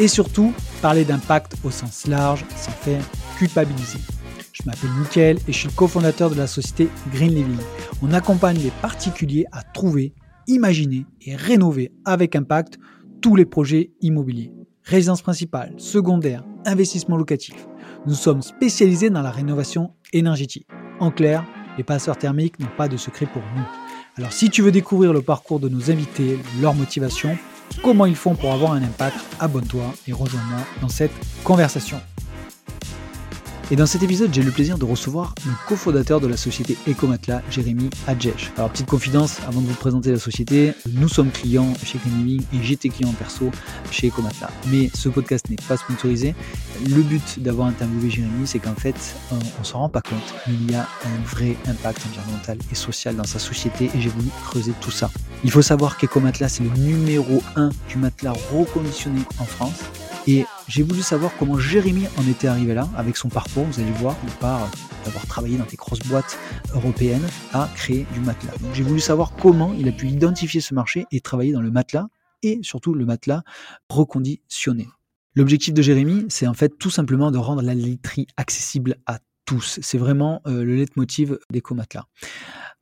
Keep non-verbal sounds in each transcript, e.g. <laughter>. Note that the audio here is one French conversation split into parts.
et surtout parler d'impact au sens large sans faire culpabiliser. Je m'appelle Mickaël et je suis le cofondateur de la société Green Living. On accompagne les particuliers à trouver, imaginer et rénover avec impact tous les projets immobiliers. Résidence principale, secondaire, investissement locatif. Nous sommes spécialisés dans la rénovation énergétique. En clair, les passeurs thermiques n'ont pas de secret pour nous. Alors si tu veux découvrir le parcours de nos invités, leur motivation, comment ils font pour avoir un impact, abonne-toi et rejoins-moi dans cette conversation. Et dans cet épisode, j'ai le plaisir de recevoir le cofondateur de la société Ecomatla, Jérémy Adjesh. Alors, petite confidence, avant de vous présenter la société, nous sommes clients chez Green et j'étais client perso chez Ecomatla. Mais ce podcast n'est pas sponsorisé. Le but d'avoir interviewé Jérémy, c'est qu'en fait, on, ne s'en rend pas compte, mais il y a un vrai impact environnemental et social dans sa société et j'ai voulu creuser tout ça. Il faut savoir qu'Ecomatla, c'est le numéro 1 du matelas reconditionné en France. Et j'ai voulu savoir comment Jérémy en était arrivé là, avec son parcours. Vous allez voir, il part d'avoir travaillé dans des grosses boîtes européennes à créer du matelas. J'ai voulu savoir comment il a pu identifier ce marché et travailler dans le matelas et surtout le matelas reconditionné. L'objectif de Jérémy, c'est en fait tout simplement de rendre la literie accessible à tous. C'est vraiment euh, le leitmotiv d'EcoMatelas.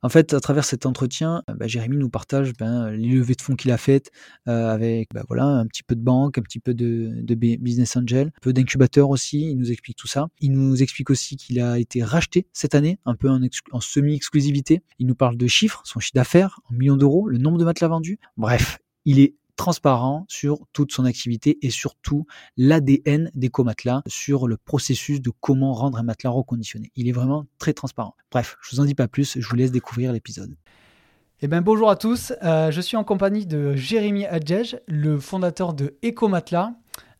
En fait, à travers cet entretien, bah, Jérémy nous partage ben, les levées de fonds qu'il a faites euh, avec bah, voilà, un petit peu de banque, un petit peu de, business angel, un peu d'incubateur aussi. Il nous explique tout ça. Il nous explique aussi qu'il a été racheté cette année, un peu en, en semi-exclusivité. Il nous parle de chiffres, son chiffre d'affaires en millions d'euros, le nombre de matelas vendus. Bref, il est transparent sur toute son activité et surtout l'ADN des comatelas sur le processus de comment rendre un matelas reconditionné. Il est vraiment très transparent. Bref, je vous en dis pas plus, je vous laisse découvrir l'épisode. Eh bien, bonjour à tous, euh, je suis en compagnie de Jérémy Adjej, le fondateur de Ecomatelas.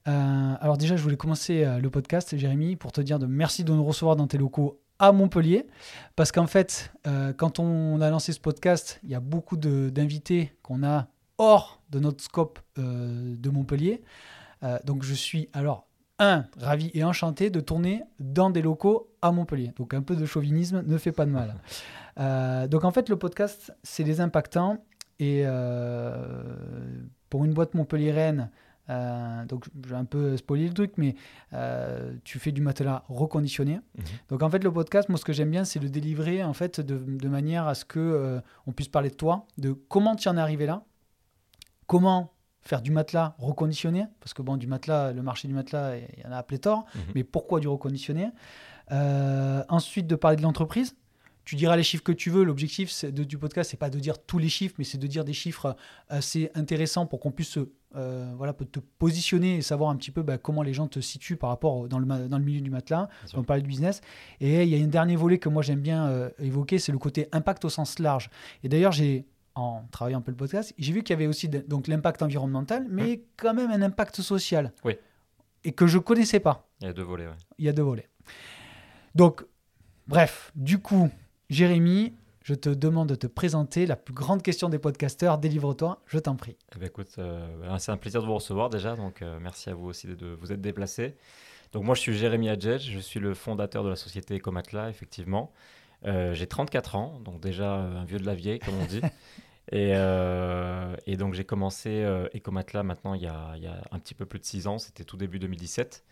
Euh, alors déjà, je voulais commencer euh, le podcast, Jérémy, pour te dire de merci de nous recevoir dans tes locaux à Montpellier, parce qu'en fait, quand on a lancé ce podcast, il y a beaucoup d'invités qu'on a hors de notre scope euh, de Montpellier. Euh, donc je suis alors un ravi et enchanté de tourner dans des locaux à Montpellier. Donc un peu de chauvinisme ne fait pas de mal. <laughs> Euh, donc en fait le podcast c'est les impactants et pour une boîte montpelliéraine donc, j'ai un peu spoilé le truc, mais tu fais du matelas reconditionné. Mhm. Donc, en fait, le podcast, moi, ce que j'aime bien, c'est le délivrer en fait de, de manière à ce que on puisse parler de toi, de comment tu en es arrivé là, comment faire du matelas reconditionné, parce que bon, du matelas, le marché du matelas, il y en a à pléthore, mhm. mais pourquoi du reconditionné? Euh, Ensuite, de parler de l'entreprise. Tu diras les chiffres que tu veux. L'objectif du podcast, c'est pas de dire tous les chiffres, mais c'est de dire des chiffres assez intéressants pour qu'on puisse euh, voilà, te positionner et savoir un petit peu bah, comment les gens te situent par rapport dans le, dans le milieu du matelas. On parler de business. Et il y a un dernier volet que moi j'aime bien euh, évoquer, c'est le côté impact au sens large. Et d'ailleurs, j'ai en travaillant un peu le podcast, j'ai vu qu'il y avait aussi donc l'impact environnemental, mais mmh. quand même un impact social. Oui. Et que je connaissais pas. Il y a deux volets. Il y a deux volets. Donc, bref, du coup, Jérémy, je te demande de te présenter la plus grande question des podcasteurs. Délivre-toi, je t'en prie. Eh ben, écoute, euh, c'est un plaisir de vous recevoir déjà, donc euh, merci à vous aussi de, vous être déplacé. Donc moi, je suis Jérémy Adjedj, je suis le fondateur de la société Ecomatla, effectivement. Euh, j'ai 34 ans, donc déjà un vieux de la vieille, comme on dit. <laughs> Euh, et, donc j'ai commencé euh, Ecomatla maintenant il y, a, un petit peu plus de 6 ans, c'était tout début 2017.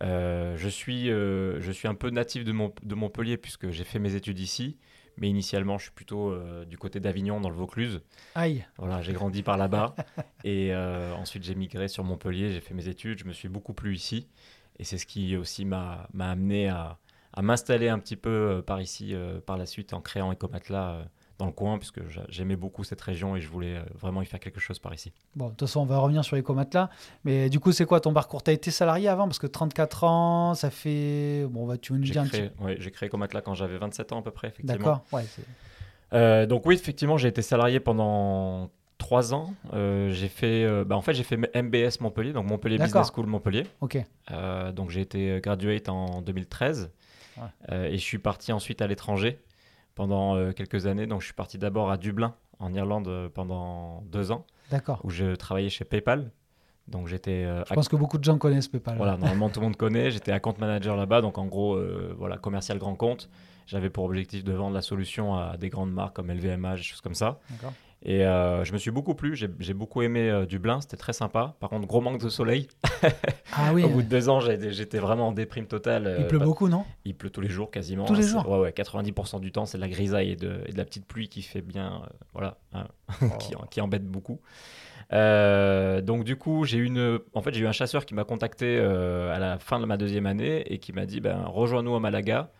je, suis, je suis un peu natif de, de Montpellier puisque j'ai fait mes études ici, mais initialement je suis plutôt du côté d'Avignon dans le Vaucluse. Aïe. Voilà, j'ai grandi par là-bas. <laughs> Et ensuite j'ai migré sur Montpellier, j'ai fait mes études, je me suis beaucoup plu ici. Et c'est ce qui aussi m'a amené à, à m'installer un petit peu euh, par ici euh, par la suite en créant Ecomatla euh, dans le coin, puisque j'aimais beaucoup cette région et je voulais vraiment y faire quelque chose par ici. Bon, de toute façon, on va revenir sur Ecomatla. Mais du coup, c'est quoi ton parcours? Tu as été salarié avant? Parce que 34 ans, ça fait. Bon, bah, tu veux nous dire créé, Oui, j'ai créé Ecomatla quand j'avais 27 ans à peu près, effectivement. D'accord, ouais. donc, oui, effectivement, j'ai été salarié pendant trois ans, euh, j'ai fait, euh, bah, en fait, j'ai fait MBS Montpellier, donc Montpellier. Business School Montpellier. Ok. Euh, donc j'ai été graduate en 2013 Ouais. Euh, et je suis parti ensuite à l'étranger pendant euh, quelques années. Donc je suis parti d'abord à Dublin, en Irlande, euh, pendant deux ans, D'accord. où je travaillais chez PayPal. Donc j'étais euh, Je pense que beaucoup de gens connaissent PayPal. voilà, normalement tout le monde connaît. J'étais account manager là-bas, donc en gros, euh, voilà, commercial grand compte. J'avais pour objectif de vendre la solution à des grandes marques comme LVMH, des choses comme ça. Et euh, je me suis beaucoup plu. J'ai beaucoup aimé euh, Dublin, c'était très sympa. Par contre, gros manque de soleil. <laughs> Ah oui. Au bout de deux ans, j'étais vraiment en déprime totale. il euh, pleut pas- beaucoup, non? Il pleut tous les jours quasiment. Tous les jours Ouais, ouais, 90% du temps, c'est de la grisaille et de, et de la petite pluie qui fait bien, voilà, hein, <laughs> qui, qui embête beaucoup. Donc du coup, j'ai eu une, en fait, j'ai eu un chasseur qui m'a contacté à la fin de ma deuxième année et qui m'a dit, ben, rejoins-nous à Malaga,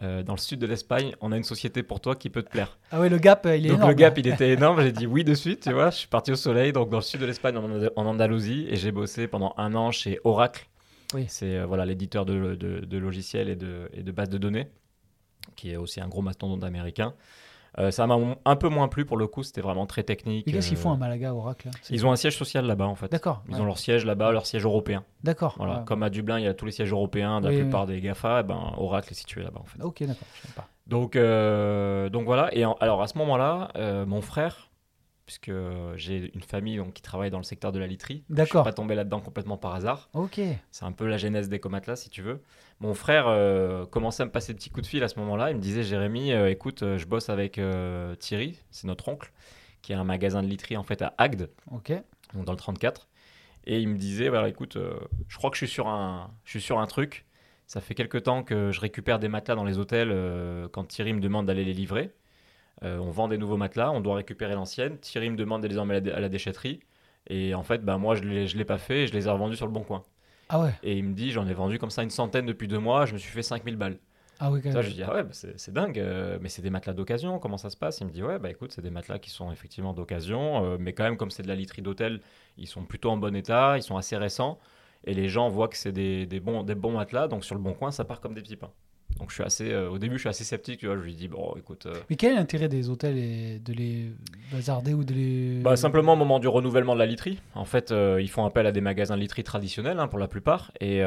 euh, dans le sud de l'Espagne. On a une société pour toi qui peut te plaire. Ah oui, le gap, euh, il est donc énorme. le gap, il était <laughs> énorme. J'ai dit oui de suite, tu vois. Je suis parti au soleil, donc dans le sud de l'Espagne, en, Anda- en Andalousie, et j'ai bossé pendant un an chez Oracle. Oui. C'est euh, voilà l'éditeur de, de- de logiciels et de, et de bases de données, qui est aussi un gros mastodonte américain. Euh, ça m'a un peu moins plu pour le coup. C'était vraiment très technique. Mais qu'est-ce qu'ils font à Malaga, Oracle là Ils ont un siège social là-bas en fait. D'accord. Ils ouais. ont leur siège là-bas, leur siège européen. D'accord. Voilà. ouais. Comme à Dublin, il y a tous les sièges européens de la Oui, oui. plupart des GAFA. eh ben, Oracle est situé là-bas en fait. Ok, d'accord. Je sais pas. Donc, euh, donc voilà. Et en- alors à ce moment-là, euh, mon frère, puisque j'ai une famille donc, qui travaille dans le secteur de la literie, je D'accord. suis pas tombé là-dedans complètement par hasard. Ok. C'est un peu la genèse des Comatlas, si tu veux. Mon frère euh, commençait à me passer des petits coups de fil à ce moment-là. Il me disait Jérémy, euh, écoute, euh, je bosse avec euh, Thierry, c'est notre oncle, qui a un magasin de literie en fait à Agde, Ok. donc dans le 34. Et il me disait voilà, écoute, euh, je crois que je suis sur un, je suis sur un truc. Ça fait quelques temps que je récupère des matelas dans les hôtels euh, quand Thierry me demande d'aller les livrer. Euh, on vend des nouveaux matelas, on doit récupérer l'ancienne. Thierry me demande de les emmener à la, dé- à la déchetterie. Et en fait, bah, moi, je ne l'ai pas fait et je les ai revendus sur le bon coin. Ah ouais. Et il me dit, j'en ai vendu comme ça une centaine depuis deux mois, je me suis fait 5000 balles. Ah oui, quand Ça, même. je lui dis, ah ouais, bah, c'est c'est dingue, euh, mais c'est des matelas d'occasion, comment ça se passe? Il me dit, ouais, bah écoute, c'est des matelas qui sont effectivement d'occasion, euh, mais quand même, comme c'est de la literie d'hôtel, ils sont plutôt en bon état, ils sont assez récents, et les gens voient que c'est des, des bons, des bons matelas, donc sur le bon coin, ça part comme des petits pains. Donc je suis assez, euh, au début, je suis assez sceptique, tu vois, je lui dis, bon, écoute. euh, Mais quel est l'intérêt des hôtels et de les bazarder ou de les. Bah, simplement au moment du renouvellement de la literie. En fait, euh, ils font appel à des magasins de literie traditionnels hein, pour la plupart et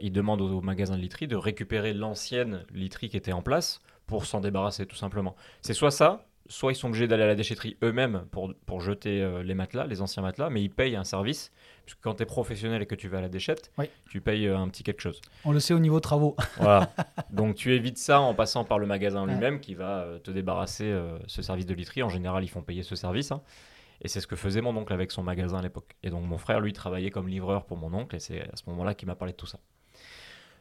ils demandent aux, aux magasins de literie de récupérer l'ancienne literie qui était en place pour s'en débarrasser tout simplement. C'est soit ça, soit ils sont obligés d'aller à la déchetterie eux-mêmes pour, pour jeter euh, les matelas, les anciens matelas, mais ils payent un service. Puisque quand tu es professionnel et que tu vas à la déchette, Oui. tu payes euh, un petit quelque chose. On le sait au niveau travaux. <laughs> Voilà. Donc tu évites ça en passant par le magasin Ouais. lui-même qui va euh, te débarrasser ce service de literie. En général, ils font payer ce service. hein. Et c'est ce que faisait mon oncle avec son magasin à l'époque. Et donc mon frère, lui, travaillait comme livreur pour mon oncle. Et c'est à ce moment-là qu'il m'a parlé de tout ça.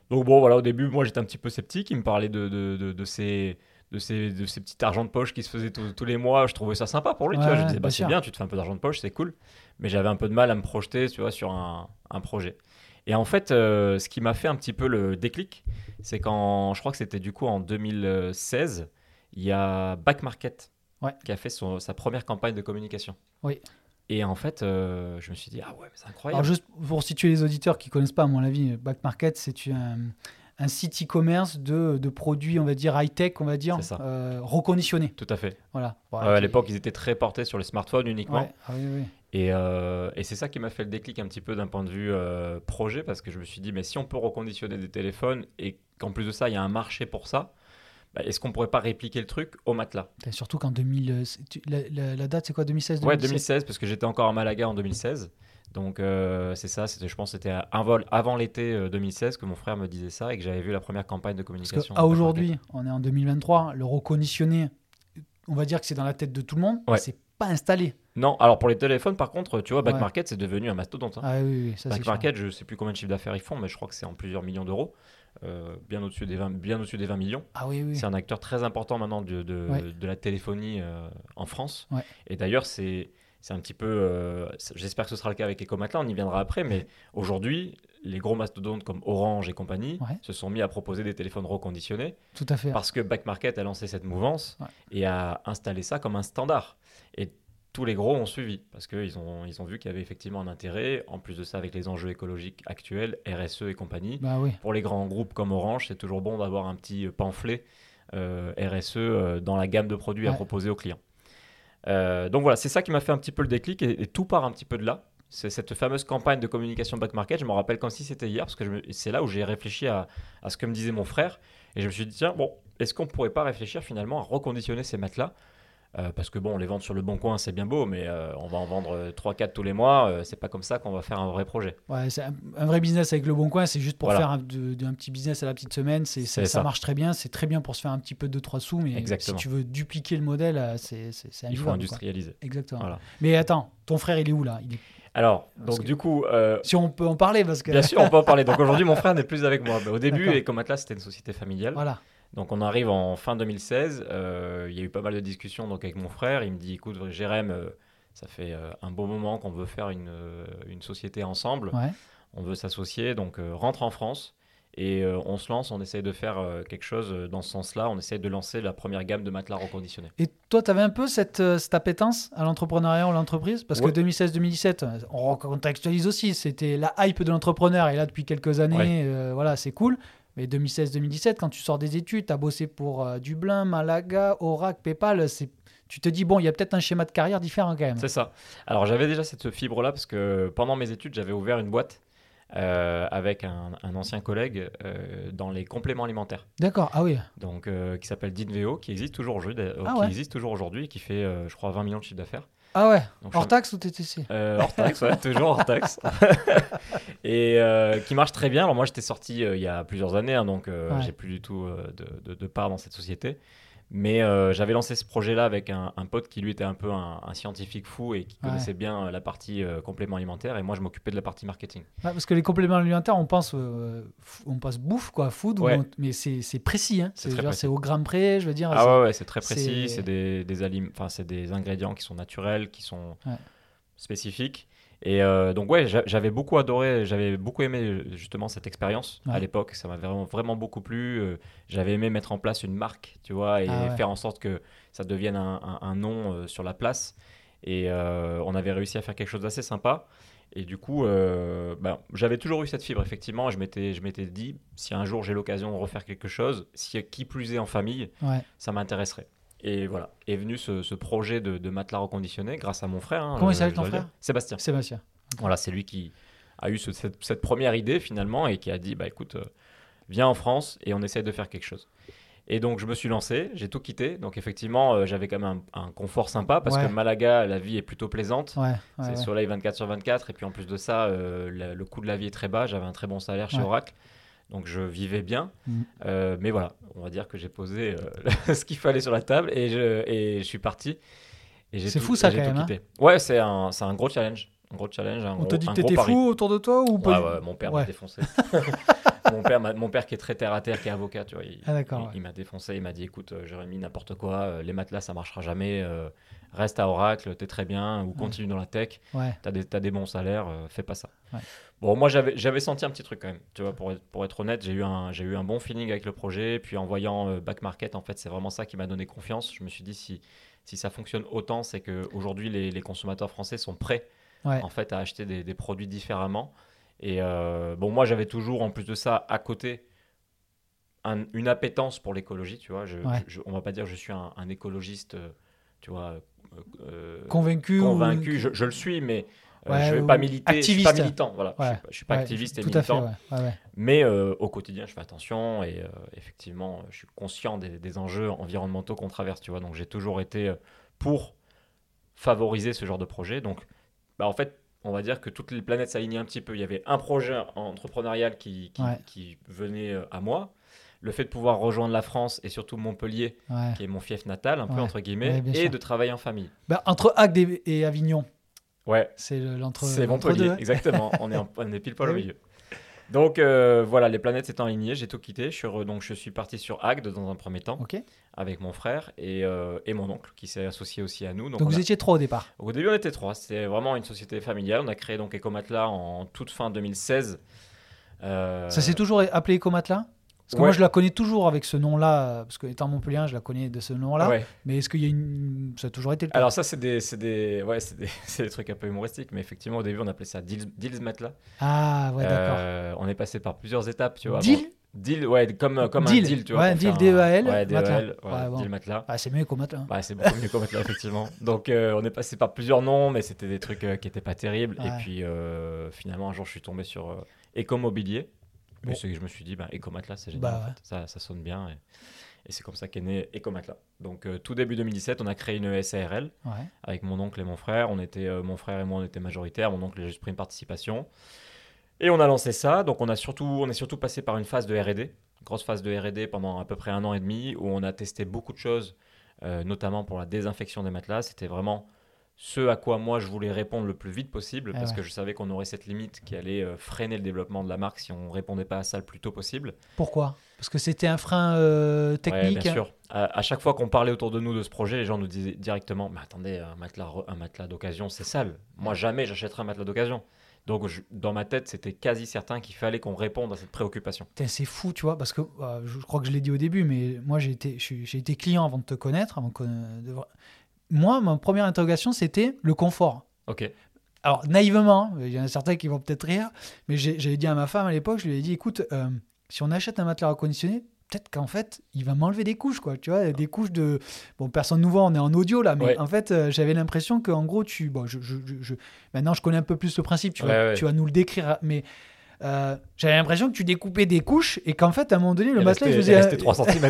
Donc bon, voilà, au début, moi, j'étais un petit peu sceptique. Il me parlait de, de, de, de ces... De ces, de ces petits argents de poche qui se faisaient tous- tous les mois, je trouvais ça sympa pour lui. tu vois. Ouais, Je disais, bah, c'est bien, tu te fais un peu d'argent de poche, c'est cool. Mais j'avais un peu de mal à me projeter tu vois, sur un, un projet. Et en fait, euh, ce qui m'a fait un petit peu le déclic, c'est quand, je crois que c'était du coup en 2016, il y a Back Market Ouais. qui a fait son- sa première campagne de communication. Oui. Et en fait, euh, je me suis dit, ah ouais, mais c'est incroyable. Alors, juste pour situer les auditeurs qui connaissent pas, à mon avis, Back Market, c'est un, un site e-commerce de, de produits, on va dire, high-tech, on va dire, euh, reconditionnés. Tout à fait. Voilà. Ouais, à l'époque, ils étaient très portés sur les smartphones uniquement. Ouais. Ah oui, oui. Et, euh, et c'est ça qui m'a fait le déclic un petit peu d'un point de vue euh, projet, parce que je me suis dit, mais si on peut reconditionner des téléphones et qu'en plus de ça, il y a un marché pour ça, bah, est-ce qu'on pourrait pas répliquer le truc au matelas? Et Surtout qu'en 2000, euh, c'est- tu- la, la- la date, c'est quoi? 2016 Ouais, 2017? 2016, parce que j'étais encore à Malaga en 2016. Donc euh, c'est ça, je pense que c'était un vol avant l'été euh, 2016 que mon frère me disait ça et que j'avais vu la première campagne de Parce communication. qu'à aujourd'hui, on est en 2023, le reconditionné, on va dire que c'est dans la tête de tout le monde, Ouais. c'est pas installé. Non, alors pour les téléphones, par contre, tu vois, Back Ouais. Market, c'est devenu un mastodonte. hein. Ah oui, oui, ça Back sûr. Market, je sais plus combien de chiffre d'affaires ils font, mais je crois que c'est en plusieurs millions d'euros, euh, bien au-dessus des 20, bien au-dessus des 20 millions. Ah oui, oui. C'est un acteur très important maintenant de, de, Ouais. de la téléphonie euh, en France. Ouais. Et d'ailleurs, c'est c'est un petit peu. euh, J'espère que ce sera le cas avec Ecomatla, on y viendra après, mais aujourd'hui, les gros mastodontes comme Orange et compagnie Ouais. se sont mis à proposer des téléphones reconditionnés Tout à fait. parce que Back Market a lancé cette mouvance Ouais. et a installé ça comme un standard. Et tous les gros ont suivi parce qu'ils ont, ils ont vu qu'il y avait effectivement un intérêt. En plus de ça, avec les enjeux écologiques actuels, RSE et compagnie, Bah oui. pour les grands groupes comme Orange, c'est toujours bon d'avoir un petit pamphlet euh, RSE euh, dans la gamme de produits à proposer aux clients. Euh, donc voilà, c'est ça qui m'a fait un petit peu le déclic et, tout part un petit peu de là. C'est cette fameuse campagne de communication back market. Je me rappelle comme si c'était hier parce que c'est là où j'ai réfléchi à, à ce que me disait mon frère et je me suis dit tiens bon est-ce qu'on pourrait pas réfléchir finalement à reconditionner ces matelas Euh, parce que bon les vendre sur le bon coin c'est bien beau mais euh, on va en vendre 3-4 tous les mois euh, c'est pas comme ça qu'on va faire un vrai projet. Ouais, c'est un, un vrai business avec le bon coin, c'est juste pour Voilà. faire un, de- de- un petit business à la petite semaine. C'est, ça, marche très bien. C'est très bien pour se faire un petit peu 2-3 sous, mais Exactement. si tu veux dupliquer le modèle, euh, c'est, c'est, Il faut quoi. industrialiser. Exactement. Voilà. Mais attends, ton frère, il est où là? Il est... Alors Parce donc que- du coup euh, Si on peut en parler, parce que. Bien sûr, on peut en parler. Donc <laughs> aujourd'hui, mon frère n'est plus avec moi. Mais au début, D'accord. Ecomatlas, c'était une société familiale. Voilà. Donc on arrive en fin 2016. euh, il y a eu pas mal de discussions donc, avec mon frère. Il me dit écoute, Jérém, euh, ça fait euh, un bon moment qu'on veut faire une, une société ensemble. Ouais. On veut s'associer. Donc rentre en France. Et on se lance, on essaye de faire quelque chose dans ce sens-là. On essaye de lancer la première gamme de matelas reconditionnés. Et toi, tu avais un peu cette, cette appétence à l'entrepreneuriat ou à l'entreprise? Parce Ouais. que 2016-2017, euh, on recontextualise aussi, c'était la hype de l'entrepreneur. Et là, depuis quelques années, Ouais. voilà, c'est cool. Mais 2016-2017, quand tu sors des études, tu as bossé pour euh, Dublin, Malaga, Oracle, PayPal, c'est... tu te dis, bon, il y a peut-être un schéma de carrière différent quand même. C'est ça. Alors j'avais déjà cette fibre-là parce que pendant mes études, j'avais ouvert une boîte euh, avec un, un ancien collègue euh, dans les compléments alimentaires. D'accord, ah oui. donc euh, qui s'appelle Dinveo, qui existe toujours aujourd'hui, Ah qui ouais. existe toujours aujourd'hui, et qui fait, je crois, 20 millions de chiffre d'affaires. Ah ouais, Donc, hors taxe ou TTC Euh, hors taxe, ouais, <laughs> toujours hors taxe. <laughs> et euh, qui marche très bien. Alors moi, j'étais sorti euh, il y a plusieurs années, hein, donc euh, Ouais. j'ai plus du tout euh, de, de- de part dans cette société. Mais euh, j'avais lancé ce projet-là avec un, un pote qui lui était un peu un, un scientifique fou et qui Ouais. connaissait bien euh, la partie euh, complément alimentaire. Et moi, je m'occupais de la partie marketing. Ouais, Parce que les compléments alimentaires, on pense, euh, on pense bouffe, quoi, food, ou Ouais. on- mais c'est précis. Hein. C'est précis. c'est au gramme près, je veux dire. Ah ouais, c'est très précis. c'est- des, des, alim- enfin, c'est des ingrédients qui sont naturels, qui sont spécifiques. Et euh, donc, ouais, j'a- j'avais beaucoup adoré, j'avais beaucoup aimé justement cette expérience Ouais. à l'époque. Ça m'avait vraiment, vraiment beaucoup plu. Euh, J'avais aimé mettre en place une marque, tu vois, et Ah ouais. faire en sorte que ça devienne un, un- un nom euh, sur la place. Et euh, on avait réussi à faire quelque chose d'assez sympa. Et du coup, euh, ben, j'avais toujours eu cette fibre, effectivement. Je m'étais, je m'étais dit, si un jour j'ai l'occasion de refaire quelque chose, si qui plus est en famille, Ouais. ça m'intéresserait. Et voilà, est venu ce, ce projet de, de matelas reconditionné grâce à mon frère. hein, Comment il je- s'appelle ton frère? Sébastien. Sébastien. Voilà, c'est lui qui a eu ce- cette, cette première idée finalement et qui a dit bah écoute, euh, viens en France et on essaie de faire quelque chose. Et donc je me suis lancé, j'ai tout quitté. Donc effectivement, euh, j'avais quand même un, un confort sympa parce Ouais. que Malaga, la vie est plutôt plaisante. Ouais, ouais, c'est soleil 24 sur 24 et puis en plus de ça, euh, la- le coût de la vie est très bas. J'avais un très bon salaire chez. Oracle. Donc je vivais bien, Mhm. Euh, mais voilà, on va dire que j'ai posé euh, <laughs> ce qu'il fallait sur la table et je, et je suis parti. C'est fou, ça, j'ai quand même, hein. Ouais, c'est un, gros challenge. Un gros challenge. Un On gros, te dit que t'étais fou autour de toi ou pas Ouais, ouais, mon père Ouais. m'a défoncé. <laughs> mon, père mon père qui est très terre à terre, qui est avocat, tu vois, il, Ah, il- ouais. il m'a défoncé. Il m'a dit écoute, euh, Jérémy, n'importe quoi, euh, les matelas, ça marchera jamais. euh, reste à Oracle, t'es très bien, ou continue dans la tech. Ouais. T'as des, t'as des bons salaires, euh, fais pas ça. Bon, moi, j'avais j'avais senti un petit truc quand même. Tu vois, pour être, pour être honnête, j'ai eu, un, j'ai eu un bon feeling avec le projet. Puis en voyant euh, Back Market, en fait, c'est vraiment ça qui m'a donné confiance. Je me suis dit, si, si ça fonctionne autant, c'est qu'aujourd'hui, les, les consommateurs français sont prêts Ouais. en fait, à acheter des, des produits différemment. Et euh, bon, moi, j'avais toujours, en plus de ça, à côté, un- une appétence pour l'écologie. Tu vois, je, Ouais. je- on va pas dire que je suis un, un écologiste, euh, tu vois, euh, Convaincu ou- convaincu. Je, je le suis, mais euh, Ouais, je vais pas militer. Je suis pas activiste. militant. Voilà, je suis pas, suis pas activiste et tout à fait, militant. Mais au quotidien, je fais attention et effectivement, je suis conscient des, des enjeux environnementaux qu'on traverse, tu vois. Donc, j'ai toujours été pour favoriser ce genre de projet. Donc, bah, en fait, on va dire que toutes les planètes s'alignaient un petit peu. Il y avait un projet entrepreneurial qui, qui, Ouais. qui venait euh, à moi. Le fait de pouvoir rejoindre la France et surtout Montpellier, Ouais. qui est mon fief natal, un peu entre guillemets, Ouais, et sûr. de travailler en famille. Bah, entre Agde et, et Avignon, Ouais, c'est le- l'entre. c'est Montpellier, deux, exactement. <laughs> on, est en- on est pile poil au milieu. Donc euh, voilà, les planètes s'étant alignées, j'ai tout quitté. Je suis, re- donc, je suis parti sur Agde dans un premier temps Ok. avec mon frère et, euh, et mon oncle qui s'est associé aussi à nous. Donc, Donc, on vous a- étiez trois au départ. Au début, on était trois. C'était vraiment une société familiale. On a créé donc Ecomatla en toute fin 2016. Euh, Ça s'est toujours appelé Ecomatla? Parce que ouais. moi, je la connais toujours avec ce nom-là, parce que étant Montpellier, je la connais de ce nom-là. ouais. Mais est-ce qu'il y a une. Ça a toujours été le cas? Alors ça, c'est des, des, ouais, des, <laughs> des trucs un peu humoristiques, mais effectivement, au début, on appelait ça Deals, Deals Matla. Ah, ouais, d'accord. Euh, on est passé par plusieurs étapes, tu vois. Deal Bon, Deal, ouais, comme, comme Deal. un deal, tu vois. Ouais, deal, un- D-E-A-L, Ouais, matelas. DEAL, ouais, Ouais, bon. deal matelas. Ah, c'est mieux qu'au matin. Bah, c'est beaucoup mieux qu'au matelas, effectivement. <laughs> Donc, euh, on est passé par plusieurs noms, mais c'était des trucs euh, qui n'étaient pas terribles. Et puis, finalement, un jour, je suis tombé sur Ecomobilier. Bon. Et je me suis dit, bah, Ecomatelas, c'est génial. Bah, en ouais. fait. ça, ça sonne bien. Et, et c'est comme ça qu'est né Ecomatelas. Donc, euh, tout début 2017, on a créé une SARL Ouais. avec mon oncle et mon frère. On était, euh, mon frère et moi, on était majoritaires. Mon oncle a juste pris une participation. Et on a lancé ça. Donc, on, a surtout, on est surtout passé par une phase de RD, grosse phase de RD pendant à peu près un an et demi, où on a testé beaucoup de choses, euh, notamment pour la désinfection des matelas. C'était vraiment ce à quoi moi je voulais répondre le plus vite possible, Ah parce ouais. que je savais qu'on aurait cette limite qui allait euh, freiner le développement de la marque si on répondait pas à ça le plus tôt possible. Pourquoi? Parce que c'était un frein euh, Ouais, technique. bien sûr. À, à chaque fois qu'on parlait autour de nous de ce projet, les gens nous disaient directement Mais attendez, un matelas, un matelas d'occasion, c'est sale. Moi, jamais j'achèterai un matelas d'occasion. Donc, je- dans ma tête, c'était quasi certain qu'il fallait qu'on réponde à cette préoccupation. C'est fou, tu vois, parce que euh, je crois que je l'ai dit au début, mais moi j'ai été, j'ai été client avant de te connaître. Avant de- Moi, ma première interrogation, c'était le confort. Ok. Alors, naïvement, hein, il y en a certains qui vont peut-être rire, mais j'avais dit à ma femme à l'époque, je lui ai dit, écoute, euh, si on achète un matelas reconditionné, peut-être qu'en fait, il va m'enlever des couches, quoi. Tu vois, des couches de... Bon, personne nous voit, on est en audio là, mais Ouais. en fait, euh, j'avais l'impression qu'en gros, tu... Bon, je, je- je- je- Maintenant, je connais un peu plus le principe, tu, Ouais, vas, ouais. tu vas nous le décrire, mais... euh, j'avais l'impression que tu découpais des couches et qu'en fait à un moment donné le matelas je restait 3 cm.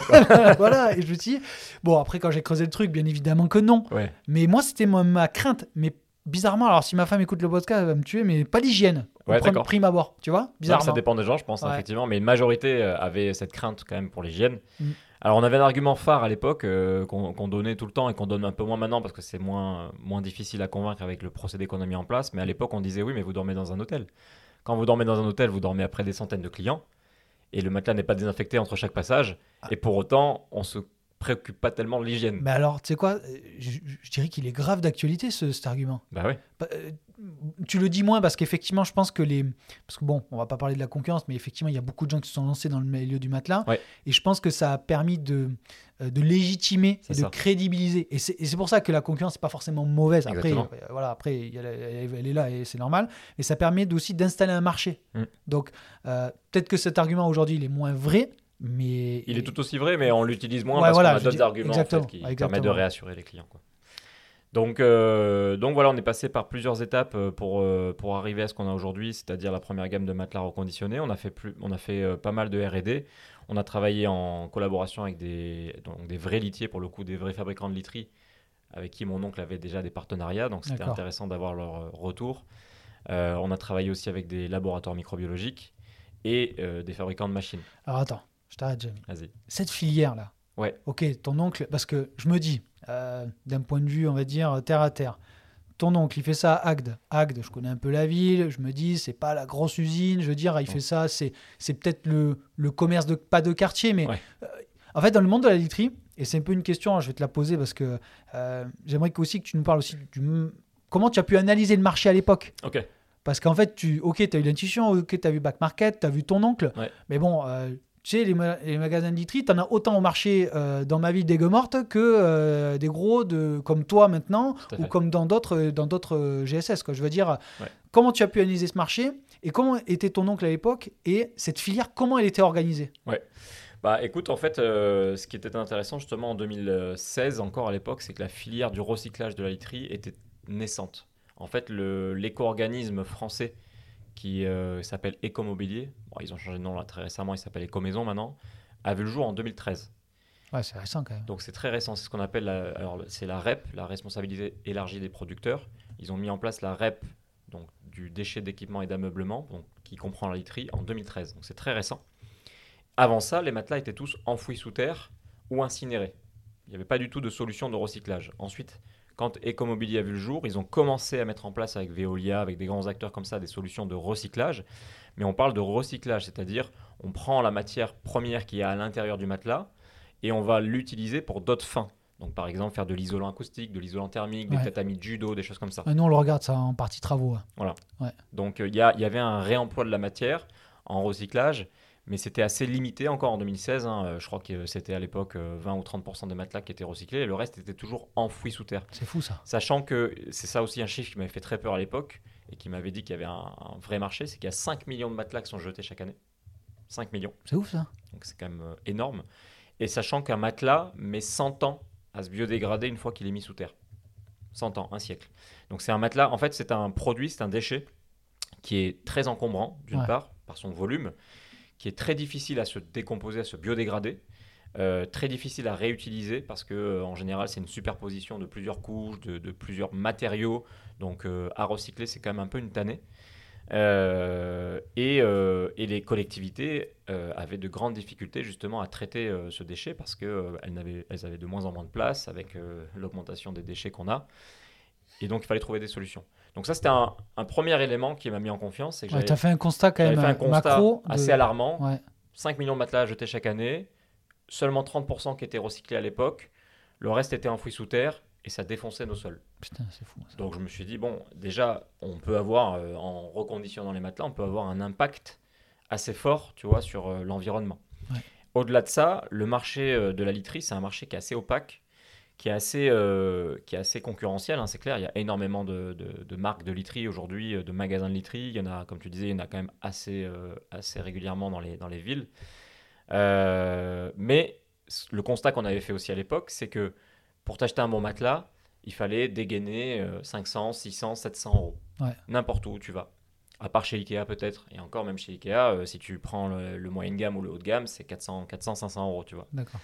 Voilà et je me suis dit, bon après quand j'ai creusé le truc bien évidemment que non ouais. mais moi, c'était ma, ma crainte. Mais bizarrement, alors si ma femme écoute le podcast, elle va me tuer, mais pas l'hygiène. Ouais, prim- d'accord. prime abord, tu vois Non, Bizarrement. ça dépend des gens, je pense, Ouais. effectivement. Mais une majorité euh, avait cette crainte quand même pour l'hygiène. Mm. Alors, on avait un argument phare à l'époque euh, qu'on qu'on donnait tout le temps et qu'on donne un peu moins maintenant parce que c'est moins, moins difficile à convaincre avec le procédé qu'on a mis en place. Mais à l'époque, on disait oui, mais vous dormez dans un hôtel. Quand vous dormez dans un hôtel, vous dormez après des centaines de clients et le matelas n'est pas désinfecté entre chaque passage. Ah. Et pour autant, on se préoccupe pas tellement de l'hygiène. Mais alors, tu sais quoi? Euh, je, je dirais qu'il est grave d'actualité, ce, cet argument. Bah ouais. Tu le dis moins parce qu'effectivement, je pense que les. Parce que bon, on va pas parler de la concurrence, mais effectivement, il y a beaucoup de gens qui se sont lancés dans le milieu du matelas. Ouais. Et je pense que ça a permis de, euh, de légitimer et de crédibiliser. Et c'est pour ça que la concurrence n'est pas forcément mauvaise. Après, Exactement. euh, voilà, après elle, elle est là et c'est normal. Mais ça permet aussi d'installer un marché. Mm. Donc, euh, peut-être que cet argument aujourd'hui, il est moins vrai. Mais Il est tout aussi vrai, mais on l'utilise moins Ouais, parce voilà, qu'on a d'autres arguments en fait, qui exactement. permettent de réassurer les clients. quoi. Donc, euh, donc voilà, on est passé par plusieurs étapes euh, pour, euh, pour arriver à ce qu'on a aujourd'hui, c'est-à-dire la première gamme de matelas reconditionnés. On a fait, plus, on a fait euh, pas mal de R&D. On a travaillé en collaboration avec des, donc des vrais litiers, pour le coup, des vrais fabricants de literie, avec qui mon oncle avait déjà des partenariats. Donc c'était intéressant d'avoir leur retour. On a travaillé aussi avec des laboratoires microbiologiques et des fabricants de machines. Alors attends, je t'arrête, Jamie. Vas-y. Cette filière-là, Ouais. ok, ton oncle, parce que je me dis, euh, d'un point de vue, on va dire, terre à terre, ton oncle, il fait ça à Agde. Agde, je connais un peu la ville, je me dis, c'est pas la grosse usine, je veux dire, il fait ça, c'est, c'est peut-être le, le commerce de, pas de quartier, mais Ouais. euh, en fait, dans le monde de la literie, et c'est un peu une question, hein, je vais te la poser parce que euh, j'aimerais aussi que tu nous parles aussi du. Comment tu as pu analyser le marché à l'époque? Ok. Parce qu'en fait, tu, ok, tu as eu l'intuition, ok, tu as vu Back Market, tu as vu ton oncle. Ouais. Mais bon, euh, tu sais, les, ma- les magasins de literie, tu en as autant au marché euh, dans ma ville d'Aigues-Mortes que euh, des gros de, comme toi maintenant ou comme dans d'autres dans d'autres euh, GSS. Quoi. Je veux dire, Ouais. comment tu as pu analyser ce marché et comment était ton oncle à l'époque et cette filière, comment elle était organisée? Bah écoute, en fait, euh, ce qui était intéressant justement en 2016 encore à l'époque, c'est que la filière du recyclage de la literie était naissante. En fait, l'éco-organisme français qui euh, s'appelle Écomobilier, bon, ils ont changé de nom là très récemment, il s'appelle Écomaison maintenant, a vu le jour en 2013. Ouais, c'est récent quand même. Donc c'est très récent, c'est ce qu'on appelle la, alors c'est la REP, la responsabilité élargie des producteurs. Ils ont mis en place la REP donc du déchet d'équipement et d'ameublement, donc qui comprend la literie en 2013. Donc c'est très récent. Avant ça, les matelas étaient tous enfouis sous terre ou incinérés. Il n'y avait pas du tout de solution de recyclage. Ensuite, quand Ecomobilier a vu le jour, ils ont commencé à mettre en place avec Veolia, avec des grands acteurs comme ça, des solutions de recyclage. Mais on parle de recyclage, c'est-à-dire on prend la matière première qui est à l'intérieur du matelas et on va l'utiliser pour d'autres fins. Donc par exemple faire de l'isolant acoustique, de l'isolant thermique, des tatamis de judo, des choses comme ça. Ouais, nous, on le regarde ça en partie travaux. hein. Donc euh, y, il y avait un réemploi de la matière en recyclage, mais c'était assez limité encore en 2016. hein. Euh, Je crois que c'était à l'époque euh, 20 ou 30% des matelas qui étaient recyclés et le reste était toujours enfoui sous terre. C'est fou ça. Sachant que c'est ça aussi un chiffre qui m'avait fait très peur à l'époque et qui m'avait dit qu'il y avait un, un vrai marché, c'est qu'il y a 5 millions de matelas qui sont jetés chaque année. 5 millions. C'est ouf ça. Donc c'est quand même euh, énorme. Et sachant qu'un matelas met 100 ans à se biodégrader une fois qu'il est mis sous terre. 100 ans, un siècle. Donc c'est un matelas, en fait c'est un produit, c'est un déchet qui est très encombrant d'une Ouais. part par son volume, qui est très difficile à se décomposer, à se biodégrader. euh, très difficile à réutiliser parce que euh, en général c'est une superposition de plusieurs couches, de, plusieurs matériaux, donc euh, à recycler c'est quand même un peu une tannée. Et, les collectivités avaient de grandes difficultés justement à traiter ce déchet parce qu'elles elles avaient de moins en moins de place avec l'augmentation des déchets qu'on a. Et donc il fallait trouver des solutions. Donc ça c'était un, un premier élément qui m'a mis en confiance. que Ouais, T'as fait un constat quand même fait un euh, constat macro. de- assez alarmant. Ouais. 5 millions de matelas jetés chaque année, seulement 30% qui étaient recyclés à l'époque, le reste était enfoui sous terre et ça défonçait nos sols. Putain, c'est fou. ça. Donc je me suis dit, bon, déjà, on peut avoir, euh, en reconditionnant les matelas, on peut avoir un impact assez fort, tu vois, sur euh, l'environnement. Ouais. Au-delà de ça, le marché euh, de la literie, c'est un marché qui est assez opaque, qui est assez, euh, qui est assez concurrentiel, hein, c'est clair. Il y a énormément de, de- de marques de literie aujourd'hui, euh, de magasins de literie. Il y en a, comme tu disais, il y en a quand même assez, euh, assez régulièrement dans les, dans les villes. Euh, mais le constat qu'on avait fait aussi à l'époque, c'est que pour t'acheter un bon matelas, il fallait dégainer euh, 500, 600, 700 euros. Ouais. N'importe où tu vas. À part chez Ikea peut-être. Et encore, même chez Ikea, si tu prends le, le moyen de gamme ou le haut de gamme, c'est 400, 400, 500 euros, tu vois. D'accord.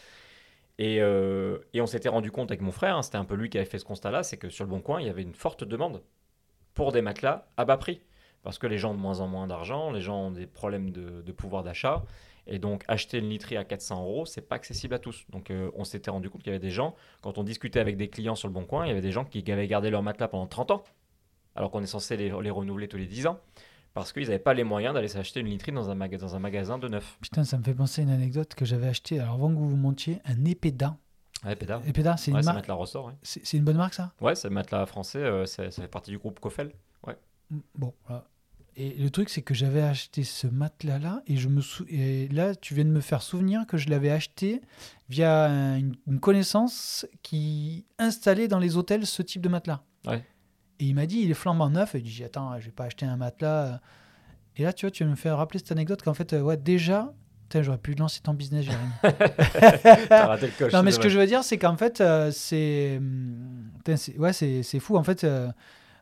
Et, euh, et on s'était rendu compte avec mon frère, hein, c'était un peu lui qui avait fait ce constat-là, c'est que sur le Bon Coin, il y avait une forte demande pour des matelas à bas prix. Parce que les gens ont de moins en moins d'argent, les gens ont des problèmes de, de pouvoir d'achat. Et donc, acheter une literie à 400 euros, c'est pas accessible à tous. Donc, euh, on s'était rendu compte qu'il y avait des gens, quand on discutait avec des clients sur le Bon Coin, il y avait des gens qui avaient gardé leur matelas pendant 30 ans, alors qu'on est censé les, les renouveler tous les 10 ans, parce qu'ils n'avaient pas les moyens d'aller s'acheter une literie dans un, maga- dans un magasin de neuf. Putain, ça me fait penser à une anecdote que j'avais acheté. Alors, avant que vous vous montiez, un Epeda. Ouais, pédard. Epeda, c'est Ouais, une marque. matelas ressort, ouais. C'est une bonne marque, ça? Ouais, c'est le matelas français, euh, ça fait partie du groupe Kofel. Mm, Bon, voilà. Et le truc, c'est que j'avais acheté ce matelas-là, et, je me sou- et là, tu viens de me faire souvenir que je l'avais acheté via un- une, une connaissance qui installait dans les hôtels ce type de matelas. Ouais. Et il m'a dit, il est flambant neuf. Et je dis, attends, je vais pas acheter un matelas. Et là, tu vois, tu me fais rappeler cette anecdote qu'en fait, euh, ouais, déjà, j'aurais pu lancer ton business, Jérémy. <laughs> Raté le coche. Non, mais ce que je veux dire, c'est qu'en fait, euh, c'est. putain, c'est- Ouais, c'est fou. En fait, euh,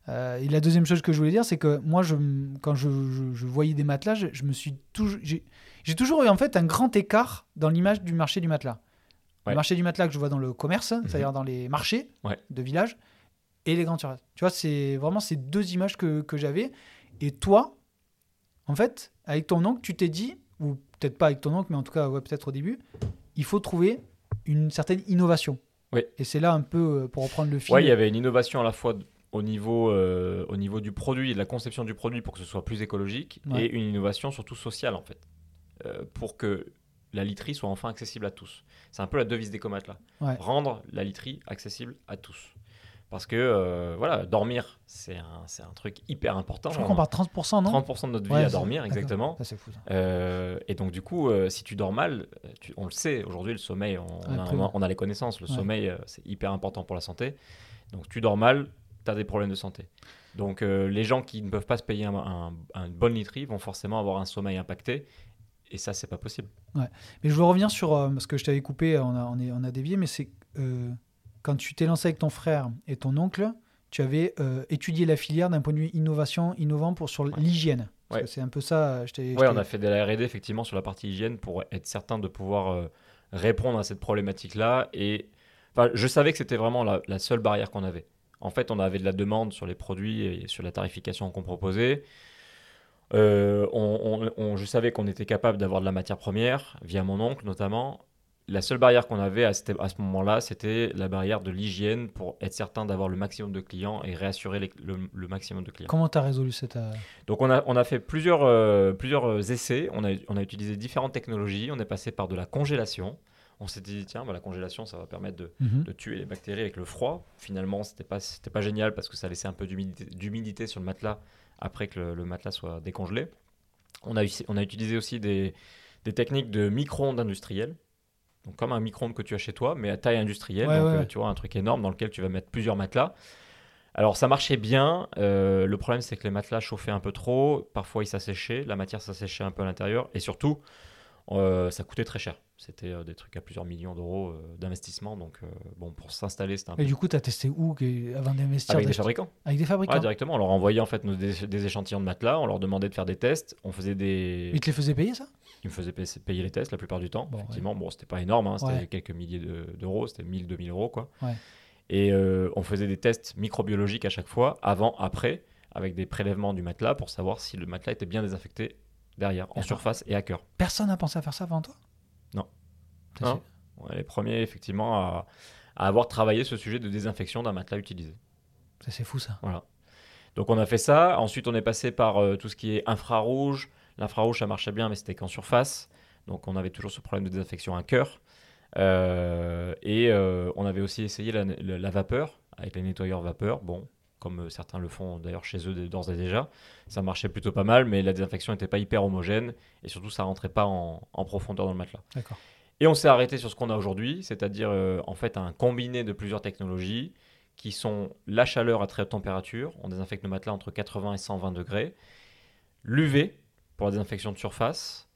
euh, et la deuxième chose que je voulais dire, c'est que moi, je, quand je, je- je voyais des matelas, je, je me suis toujours. J'ai j'ai toujours eu en fait un grand écart dans l'image du marché du matelas. Ouais. Le marché du matelas que je vois dans le commerce, c'est-à-dire dans les marchés Ouais. de village, et les grandes surfaces. Tu vois, c'est vraiment ces deux images que, que j'avais. Et toi, en fait, avec ton oncle, tu t'es dit, ou peut-être pas avec ton oncle, mais en tout cas, ouais, peut-être au début, il faut trouver une certaine innovation. Oui. Et c'est là un peu, euh, pour reprendre le fil. Ouais, il y avait une innovation à la fois au niveau, euh, au niveau du produit et de la conception du produit pour que ce soit plus écologique Ouais. et une innovation surtout sociale en fait euh, pour que la literie soit enfin accessible à tous. C'est un peu la devise des comates là. Ouais. Rendre la literie accessible à tous. Parce que euh, voilà, dormir, c'est un, c'est un truc hyper important. Je crois qu'on parle 30%, non? 30% de notre vie Ouais, à dormir, exactement. Ça, c'est fou. ça. Euh, et donc du coup, euh, si tu dors mal, tu- on le sait, aujourd'hui le sommeil, on, on a, après, on a- on a les connaissances, le Ouais. sommeil c'est hyper important pour la santé. Donc tu dors mal, tu as des problèmes de santé. Donc les gens qui ne peuvent pas se payer un, un- un bonne literie vont forcément avoir un sommeil impacté. Et ça, c'est pas possible. Mais je veux revenir sur, parce que je t'avais coupé, on a, on, est, a dévié, mais c'est quand tu t'es lancé avec ton frère et ton oncle, tu avais euh, étudié la filière d'un point de vue innovation, innovant pour, sur l'hygiène. Ouais. C'est un peu ça, euh, t'ai- on a fait de la R&D effectivement sur la partie hygiène pour être certain de pouvoir euh, répondre à cette problématique-là. Et enfin, je savais que c'était vraiment la, la seule barrière qu'on avait. En fait, on avait de la demande sur les produits et sur la tarification qu'on proposait. Euh, on- on- on- je savais qu'on était capable d'avoir de la matière première via mon oncle notamment. La seule barrière qu'on avait à, cette- à ce moment-là, c'était la barrière de l'hygiène pour être certain d'avoir le maximum de clients et réassurer les- le, le maximum de clients. Comment tu as résolu cette... euh, Donc on a, on a fait plusieurs, euh, plusieurs euh, essais, on a, on a utilisé différentes technologies, on est passé par de la congélation. On s'était dit, tiens, bah, la congélation, ça va permettre de, mhm. de tuer les bactéries avec le froid. Finalement, pas, c'était pas génial parce que ça laissait un peu d'humidité, sur le matelas après que le, le matelas soit décongelé. On a, eu- on a utilisé aussi des, des techniques de micro-ondes industrielles. Donc comme un micro-ondes que tu as chez toi, mais à taille industrielle. Ouais, donc ouais, euh, tu vois, un truc énorme dans lequel tu vas mettre plusieurs matelas. Alors ça marchait bien. euh, le problème c'est que les matelas chauffaient un peu trop. Parfois ils s'asséchaient, la matière s'asséchait un peu à l'intérieur. Et surtout, Euh, ça coûtait très cher. C'était euh, des trucs à plusieurs millions d'euros d'investissement. Donc, bon, pour s'installer, c'était un peu Et du coup, tu as testé où avant d'investir avec des fabricants. Avec des fabricants Ouais, directement. On leur envoyait en fait nos- des, des échantillons de matelas. On leur demandait de faire des tests. On faisait des. Ils te les faisaient payer ça? Ils me faisaient payer les tests la plupart du temps. Bon, Effectivement, bon, c'était pas énorme. hein, C'était Ouais. quelques milliers de- d'euros. C'était 1000, 2000 euros, quoi. Ouais. Et euh, on faisait des tests microbiologiques à chaque fois, avant, après, avec des prélèvements du matelas pour savoir si le matelas était bien désinfecté derrière, en surface et à cœur. Personne n'a pensé à faire ça avant toi? Non. Non. On est les premiers, effectivement, à, à avoir travaillé ce sujet de désinfection d'un matelas utilisé. c'est fou ça. Voilà. Donc on a fait ça. Ensuite, on est passé par euh, tout ce qui est infrarouge. L'infrarouge, ça marchait bien, mais c'était qu'en surface. Donc on avait toujours ce problème de désinfection à cœur. Euh, et euh, on avait aussi essayé la, la- la vapeur, avec les nettoyeurs vapeur. Bon, comme euh, certains le font d'ailleurs chez eux d'ores et déjà. Ça marchait plutôt pas mal, mais la désinfection n'était pas hyper homogène. Et surtout, ça rentrait pas en, en profondeur dans le matelas. Et on s'est arrêté sur ce qu'on a aujourd'hui, c'est-à-dire euh, en fait un combiné de plusieurs technologies qui sont la chaleur à très haute température, on désinfecte nos matelas entre 80 et 120 degrés, l'UV pour la désinfection de surface,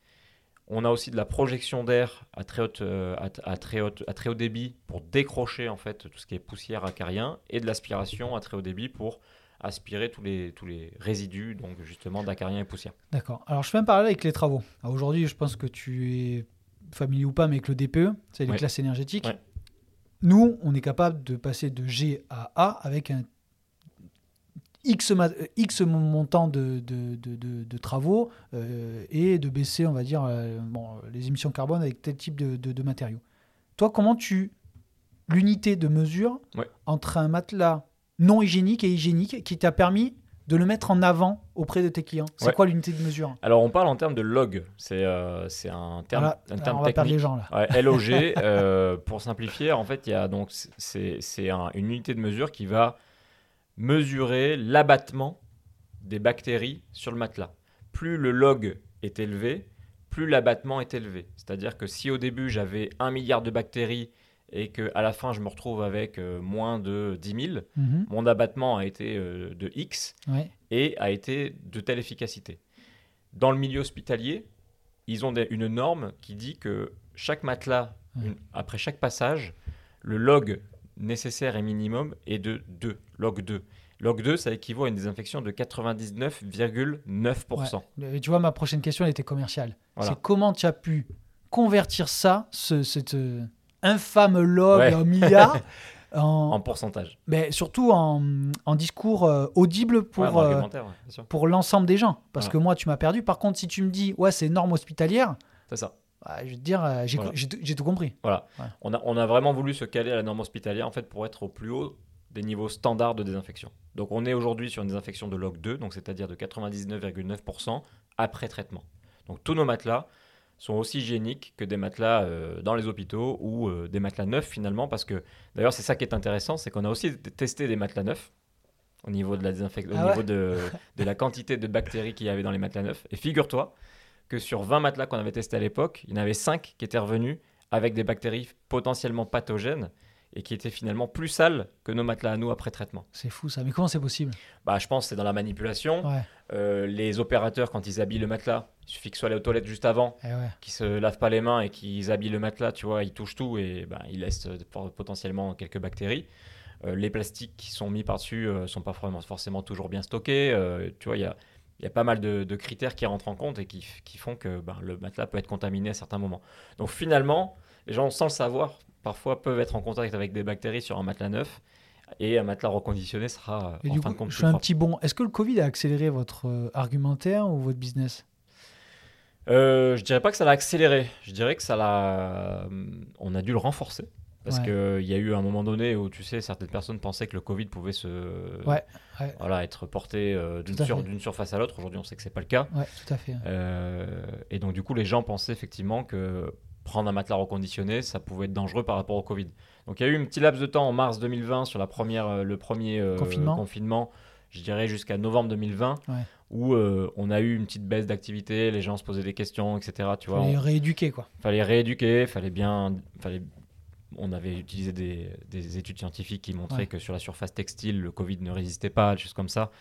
on a aussi de la projection d'air à très haute, euh, à, à très haute, à très haut débit pour décrocher en fait tout ce qui est poussière acarien et de l'aspiration à très haut débit pour aspirer tous les, tous les résidus donc justement d'acarien et poussière. D'accord. Alors, je fais un parallèle avec les travaux. Aujourd'hui, je pense que tu es familier ou pas, mais avec le DPE, c'est les Ouais. classes énergétiques. Ouais. Nous, on est capable de passer de G à A avec un X, euh, X montant de, de, de- de- de travaux euh, et de baisser, on va dire, euh, bon, les émissions carbone avec tel type de, matériaux. Toi, comment tu. L'unité de mesure Ouais. entre un matelas non hygiénique et hygiénique qui t'a permis de le mettre en avant auprès de tes clients? C'est Ouais. quoi l'unité de mesure? Alors on parle en termes de log, c'est euh, un terme, Voilà, un terme on va perdre technique. les gens là. Ouais, LOG, <laughs> euh, pour simplifier, en fait, il y a donc c'est c'est un- une unité de mesure qui va mesurer l'abattement des bactéries sur le matelas. Plus le log est élevé, plus l'abattement est élevé. C'est-à-dire que si au début j'avais un milliard de bactéries et que à la fin je me retrouve avec euh, moins de 10 000, Mhm. mon abattement a été euh, de X Ouais. et a été de telle efficacité. Dans le milieu hospitalier, ils ont des- une norme qui dit que chaque matelas, Ouais. une- après chaque passage, le log nécessaire et minimum est de 2, log 2. Log 2, ça équivaut à une désinfection de 99,9%. Ouais. Et Tu vois, ma prochaine question, elle était commerciale. Voilà. C'est comment tu as pu convertir ça, ce, cet euh, infâme log Ouais. en milliard, <laughs> en, En pourcentage. mais surtout en, en discours euh, audible pour, Ouais, euh, ouais, pour l'ensemble des gens. Parce Voilà. que moi, tu m'as perdu. Par contre, si tu me dis, ouais, c'est norme hospitalière, C'est ça. Bah, je vais te dire, euh, j'ai Voilà. tout- compris. Voilà. Ouais. On, a, on a vraiment voulu se caler à la norme hospitalière en fait pour être au plus haut des niveaux standards de désinfection. Donc on est aujourd'hui sur une désinfection de log 2, donc c'est-à-dire de 99,9% après traitement. Donc tous nos matelas sont aussi hygiéniques que des matelas euh, dans les hôpitaux ou euh, des matelas neufs finalement parce que d'ailleurs c'est ça qui est intéressant, c'est qu'on a aussi testé des matelas neufs au niveau de la désinfection, Ah au niveau de, de la quantité de bactéries qu'il y avait dans les matelas neufs. Et figure-toi que sur 20 matelas qu'on avait testés à l'époque, il y en avait 5 qui étaient revenus avec des bactéries potentiellement pathogènes et qui étaient finalement plus sales que nos matelas à nous après traitement. C'est fou ça. Mais comment c'est possible? Bah, je pense que c'est dans la manipulation. Ouais. Euh, les opérateurs, quand ils habillent le matelas, il suffit qu'ils soient allés aux toilettes juste avant, Eh ouais. qu'ils se lavent pas les mains et qu'ils habillent le matelas, tu vois, ils touchent tout et bah, ils laissent euh, potentiellement quelques bactéries. Euh, les plastiques qui sont mis par-dessus ne sont pas forcément toujours bien stockés. Euh, tu vois, il y a, il y a pas mal de, de critères qui rentrent en compte et qui, font que ben, le matelas peut être contaminé à certains moments. Donc finalement, les gens, sans le savoir, parfois peuvent être en contact avec des bactéries sur un matelas neuf et un matelas reconditionné sera Et en du fin coup, de compte je fais un propre. petit bond. Est-ce que le Covid a accéléré votre euh, argumentaire ou votre business? Euh, je dirais pas que ça l'a accéléré. Je dirais que ça l'a. On a dû le renforcer. Parce Ouais. qu'il y a eu un moment donné où, tu sais, certaines personnes pensaient que le Covid pouvait se. Ouais, ouais. Voilà, être porté euh, d'une sur- surface à l'autre. Aujourd'hui, on sait que c'est pas le cas. Tout à fait. Euh, et donc, du coup, les gens pensaient effectivement que prendre un matelas reconditionné, ça pouvait être dangereux par rapport au Covid. Donc, il y a eu un petit laps de temps en mars 2020 sur la première, euh, le premier euh, Confinement. confinement, je dirais jusqu'à novembre 2020, Ouais. où euh, on a eu une petite baisse d'activité, les gens se posaient des questions, etc. Tu vois, Fallait on- rééduquer quoi. fallait rééduquer, fallait bien, fallait. On avait utilisé des, des études scientifiques qui montraient Ouais. que sur la surface textile, le Covid ne résistait pas, des choses comme ça.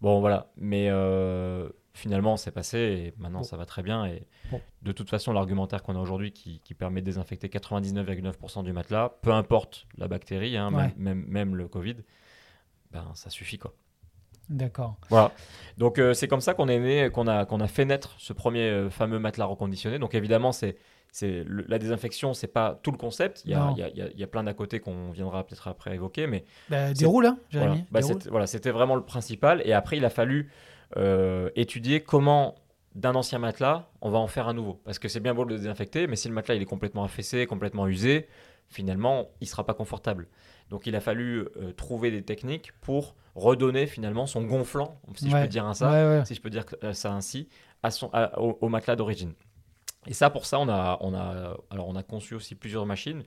Bon, voilà. Mais euh, Finalement, c'est passé et maintenant Bon. ça va très bien. Et Bon. de toute façon, l'argumentaire qu'on a aujourd'hui qui, qui permet de désinfecter 99,9% du matelas, peu importe la bactérie, hein, Ouais. même, même, même le Covid, ben, ça suffit quoi. D'accord. Voilà. Donc euh, c'est comme ça qu'on est né, qu'on a, qu'on a fait naître ce premier euh, fameux matelas reconditionné. Donc évidemment, c'est, c'est le- la désinfection, c'est pas tout le concept. Il y a, il y a- il y a- il y a plein d'à côté qu'on viendra peut-être après évoquer, mais Bah, déroule, hein, voilà. Bah, déroule. c'était, voilà, c'était vraiment le principal. Et après, il a fallu euh, étudier comment d'un ancien matelas, on va en faire un nouveau. Parce que c'est bien beau de le désinfecter, mais si le matelas il est complètement affaissé, complètement usé, finalement, il sera pas confortable. Donc il a fallu euh, trouver des techniques pour redonner finalement son gonflant, si je peux dire ça, Ouais, ouais. si je peux dire euh, ça ainsi, à son, à- au, au matelas d'origine. Et ça, pour ça, on a, on a, alors on a conçu aussi plusieurs machines.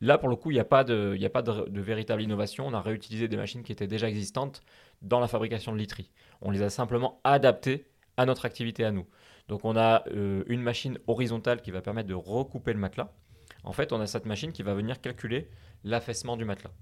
Là, pour le coup, il n'y a pas, de, y a pas de, de véritable innovation. On a réutilisé des machines qui étaient déjà existantes dans la fabrication de literie. On les a simplement adaptées à notre activité à nous. Donc, on a euh, une machine horizontale qui va permettre de recouper le matelas. En fait, on a cette machine qui va venir calculer l'affaissement du matelas.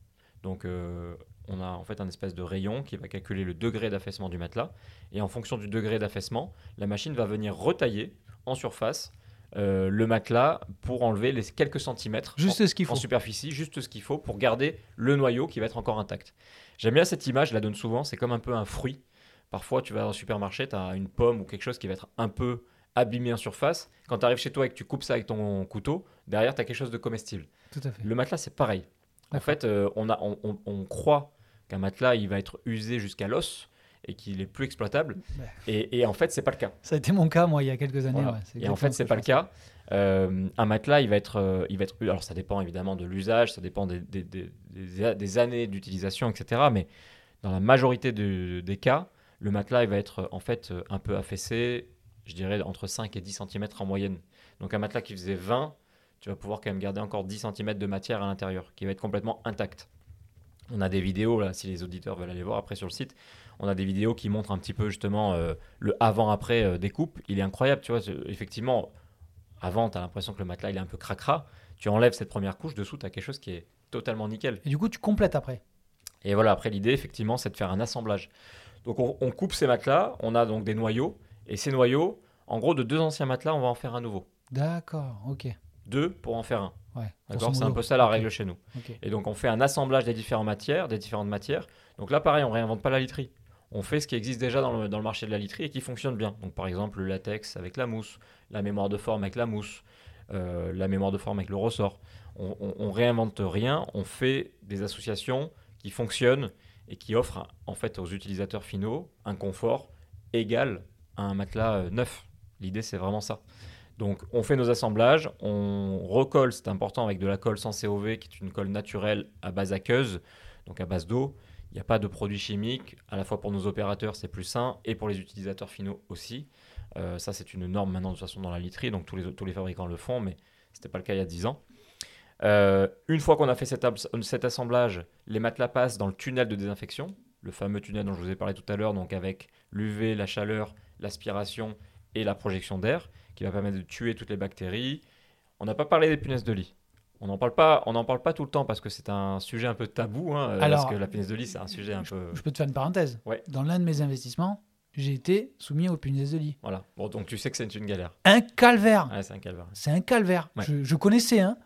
Donc, euh, on a en fait un espèce de rayon qui va calculer le degré d'affaissement du matelas. Et en fonction du degré d'affaissement, la machine va venir retailler en surface euh, le matelas pour enlever les quelques centimètres Juste ce qu'il en faut. superficie, juste ce qu'il faut pour garder le noyau qui va être encore intact. J'aime bien cette image, je la donne souvent, c'est comme un peu un fruit. Parfois, tu vas au supermarché, tu as une pomme ou quelque chose qui va être un peu abîmé en surface. Quand tu arrives chez toi et que tu coupes ça avec ton couteau, derrière, tu as quelque chose de comestible. Tout à fait. Le matelas, c'est pareil. En fait, euh, on, a, on, on- on croit qu'un matelas, il va être usé jusqu'à l'os et qu'il est plus exploitable. Ouais. Et, et en fait, c'est pas le cas. Ça a été mon cas, moi, il y a quelques années. Voilà. ouais. C'est Et en fait, ce c'est pas le cas. Euh, un matelas, il va être, euh, il va être. Alors, ça dépend évidemment de l'usage, ça dépend des, des- des- années d'utilisation, etc. Mais dans la majorité de- des cas, le matelas, il va être en fait un peu affaissé, je dirais entre 5 et 10 cm en moyenne. Donc, un matelas qui faisait 20, tu vas pouvoir quand même garder encore 10 cm de matière à l'intérieur, qui va être complètement intact. On a des vidéos, là, si les auditeurs veulent aller voir après sur le site, on a des vidéos qui montrent un petit peu justement euh, le avant-après euh, des coupes. Il est incroyable, tu vois. Effectivement, avant, tu as l'impression que le matelas il est un peu cracra. Tu enlèves cette première couche, dessous, tu as quelque chose qui est totalement nickel. Et du coup, tu complètes après. Et voilà, après, l'idée, effectivement, c'est de faire un assemblage. Donc, on, on coupe ces matelas, on a donc des noyaux, et ces noyaux, en gros, de deux anciens matelas, on va en faire un nouveau. D'accord, ok. Deux pour en faire un. Ouais. D'accord C'est un peu ça la règle chez nous. Et donc on fait un assemblage des différentes matières, des différentes matières. Donc là pareil, on réinvente pas la literie. On fait ce qui existe déjà dans le, dans le marché de la literie et qui fonctionne bien. Donc par exemple le latex avec la mousse, la mémoire de forme avec la mousse, euh, la mémoire de forme avec le ressort. On, on, on réinvente rien, on fait des associations qui fonctionnent et qui offrent en fait aux utilisateurs finaux un confort égal un matelas euh, neuf. L'idée c'est vraiment ça. Donc on fait nos assemblages, on recolle, c'est important, avec de la colle sans COV, qui est une colle naturelle à base aqueuse, donc à base d'eau. Il n'y a pas de produits chimiques, à la fois pour nos opérateurs c'est plus sain, et pour les utilisateurs finaux aussi. Euh, ça c'est une norme maintenant de toute façon dans la literie, donc tous les, tous les fabricants le font, mais ce n'était pas le cas il y a 10 ans. Euh, une fois qu'on a fait cet, assemblage, les matelas passent dans le tunnel de désinfection, le fameux tunnel dont je vous ai parlé tout à l'heure, donc avec l'UV, la chaleur, l'aspiration et la projection d'air, qui va permettre de tuer toutes les bactéries. On n'a pas parlé des punaises de lit. On n'en parle pas, on n'en parle pas tout le temps parce que c'est un sujet un peu tabou, hein, euh, Alors, parce que la punaise de lit c'est un sujet un peu. Je peux te faire une parenthèse. Ouais. Dans l'un de mes investissements, j'ai été soumis aux punaises de lit. Voilà. Bon, donc tu sais que c'est une galère. Un calvaire. Ouais, c'est un calvaire. C'est un calvaire. Ouais. Je, je connaissais, hein,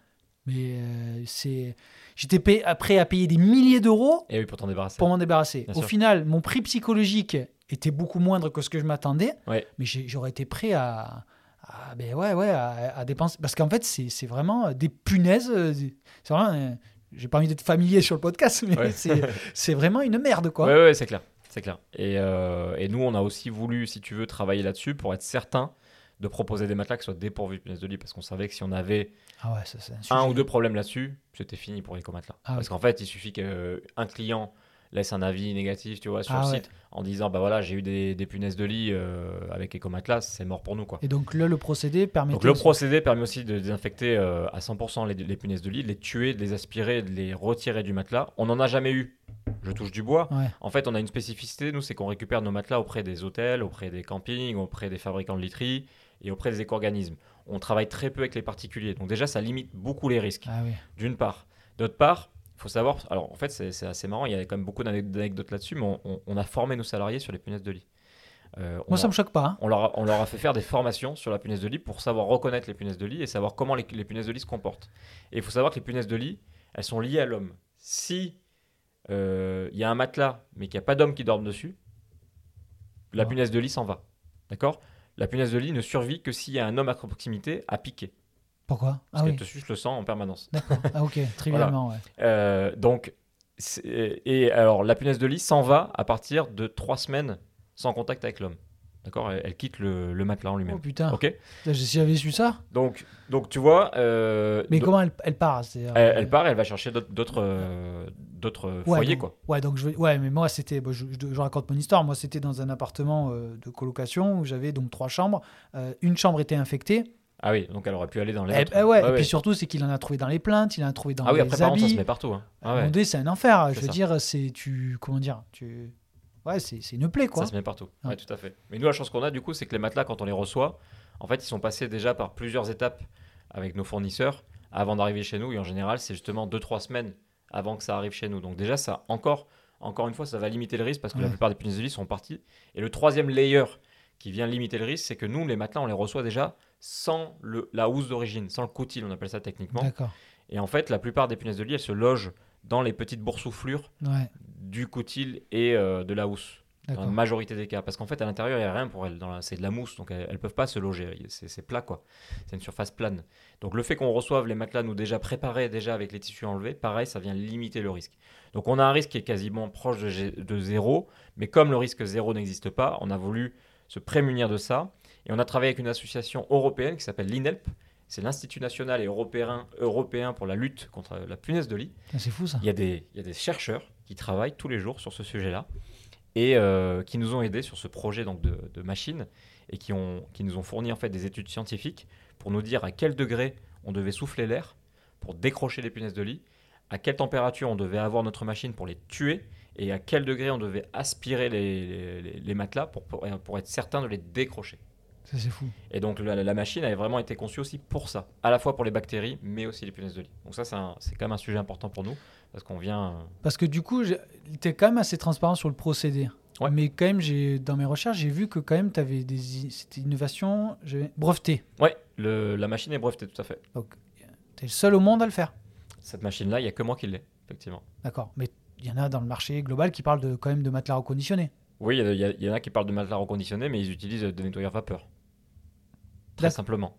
mais euh, c'est. J'étais prêt à payer des milliers d'euros Et oui, pour t'en débarrasser. pour m'en débarrasser. Bien Au sûr. final, mon prix psychologique était beaucoup moindre que ce que je m'attendais, Ouais. mais j'aurais été prêt à, ben ouais, ouais, à, à dépenser. Parce qu'en fait, c'est vraiment des punaises. euh, C'est vraiment. euh, J'ai pas envie d'être familier sur le podcast, mais Ouais. <laughs> c'est vraiment une merde, quoi. Ouais, ouais, c'est clair. C'est clair. Et, euh, et nous, on a aussi voulu, si tu veux, travailler là-dessus pour être certain de proposer des matelas qui soient dépourvus de punaises de lit parce qu'on savait que si on avait Ah ouais, ça, c'est un, ou deux problèmes là-dessus, c'était fini pour les comatelas. Ah Parce qu'en fait, il suffit qu'un client laisse un avis négatif, tu vois, sur Ah le ouais. site en disant bah voilà, j'ai eu des, des punaises de lit euh, avec Ecomatelas, c'est mort pour nous quoi. Et donc là, le procédé permet. Donc le procédé permet aussi de désinfecter euh, à 100% les, les punaises de lit, de les tuer, de les aspirer, de les retirer du matelas. On n'en a jamais eu. Je touche du bois. Ouais. En fait, on a une spécificité, nous, c'est qu'on récupère nos matelas auprès des hôtels, auprès des campings, auprès des fabricants de literie et auprès des éco-organismes. On travaille très peu avec les particuliers. Donc déjà, ça limite beaucoup les risques, Ah oui. d'une part. D'autre part, il faut savoir, alors en fait, c'est assez marrant, il y a quand même beaucoup d'anec- d'anecdotes là-dessus, mais on, on- on a formé nos salariés sur les punaises de lit. Euh, Moi, ça me choque pas. hein. on leur, a, on leur a fait faire des formations sur la punaise de lit pour savoir reconnaître les punaises de lit et savoir comment les, les punaises de lit se comportent. Et il faut savoir que les punaises de lit, elles sont liées à l'homme. Si euh, il y a un matelas mais qu'il n'y a pas d'homme qui dorme dessus, la Ah. punaise de lit s'en va. D'accord? La punaise de lit ne survit que s'il y a un homme à proximité à piquer. Pourquoi? Parce Ah qu'elle oui, te suce le sang en permanence. d'accord. Ah ok, <laughs> trivialement, ouais. Euh, donc, et alors la punaise de lit s'en va à partir de trois semaines sans contact avec l'homme. D'accord? Elle, elle quitte le, le matelas en lui-même. Oh putain, Ok? Si j'avais su ça. Donc, donc tu vois, euh, Mais comment elle, elle part elle, euh, elle part, elle va chercher d'autres- euh, d'autres Ouais, foyers donc- quoi. Ouais, donc je, ouais, mais moi c'était, bon, je, je- je raconte mon histoire. Moi c'était dans un appartement euh, de colocation où j'avais donc trois chambres. Euh, une chambre était infectée. Ah oui, donc elle aurait pu aller dans les Eh- autres. eh ouais, et ouais. puis surtout c'est qu'il en a trouvé dans les plaintes, il en a trouvé dans ah oui, les après par contre, ça habits. se met partout. hein. Ah ouais, c'est un enfer. Je veux ça. dire, c'est tu, comment dire, tu, ouais, c'est c'est une plaie quoi. ça se met partout. Ouais. Ouais, tout à fait. Mais nous, la chance qu'on a du coup, c'est que les matelas, quand on les reçoit, en fait, ils sont passés déjà par plusieurs étapes avec nos fournisseurs avant d'arriver chez nous. Et en général, c'est justement 2-3 semaines avant que ça arrive chez nous. Donc déjà, ça encore, encore une fois, ça va limiter le risque parce que la plupart des punaises de lit sont partis. Et le troisième layer qui vient limiter le risque, c'est que nous, les matelas, on les reçoit déjà sans le, la housse d'origine, sans le coutil, on appelle ça techniquement. Et en fait, la plupart des punaises de lit, elles se logent dans les petites boursouflures Ouais, du coutil et euh, de la housse. Dans la majorité des cas. Parce qu'en fait, à l'intérieur, il n'y a rien pour elles. C'est de la mousse, donc elles ne peuvent pas se loger. C'est c'est plat, quoi. C'est une surface plane. Donc le fait qu'on reçoive les matelas, nous déjà préparés, déjà avec les tissus enlevés, pareil, ça vient limiter le risque. Donc on a un risque qui est quasiment proche de zéro. Mais comme le risque zéro n'existe pas, on a voulu se prémunir de ça. Et on a travaillé avec une association européenne qui s'appelle l'INELP. C'est l'Institut national et européen, européen pour la lutte contre la punaise de lit. Putain, C'est fou ça. Il y, a des, il y a des chercheurs qui travaillent tous les jours sur ce sujet-là et euh, qui nous ont aidés sur ce projet donc, de, de machine et qui, ont, qui nous ont fourni en fait des études scientifiques pour nous dire à quel degré on devait souffler l'air pour décrocher les punaises de lit, à quelle température on devait avoir notre machine pour les tuer et à quel degré on devait aspirer les, les- les matelas pour, pour, pour être certain de les décrocher. Ça c'est fou. Et donc la, la machine avait vraiment été conçue aussi pour ça, à la fois pour les bactéries, mais aussi les punaises de lit. Donc ça, c'est un- c'est quand même un sujet important pour nous, parce qu'on vient... euh, Parce que du coup, j'ai- t'es quand même assez transparent sur le procédé. Ouais. Mais quand même, j'ai dans mes recherches, j'ai vu que quand même, tu avais des i- c'était innovations j'ai- brevetées. Ouais, le- la machine est brevetée, tout à fait. Tu es le seul au monde à le faire. Cette machine-là, il n'y a que moi qui l'ai, effectivement. D'accord. Mais il y en a dans le marché global qui parlent de, quand même de matelas reconditionnés. Oui, il y, y en a qui parlent de matelas reconditionnés, mais ils utilisent des nettoyeurs vapeur. Très simplement.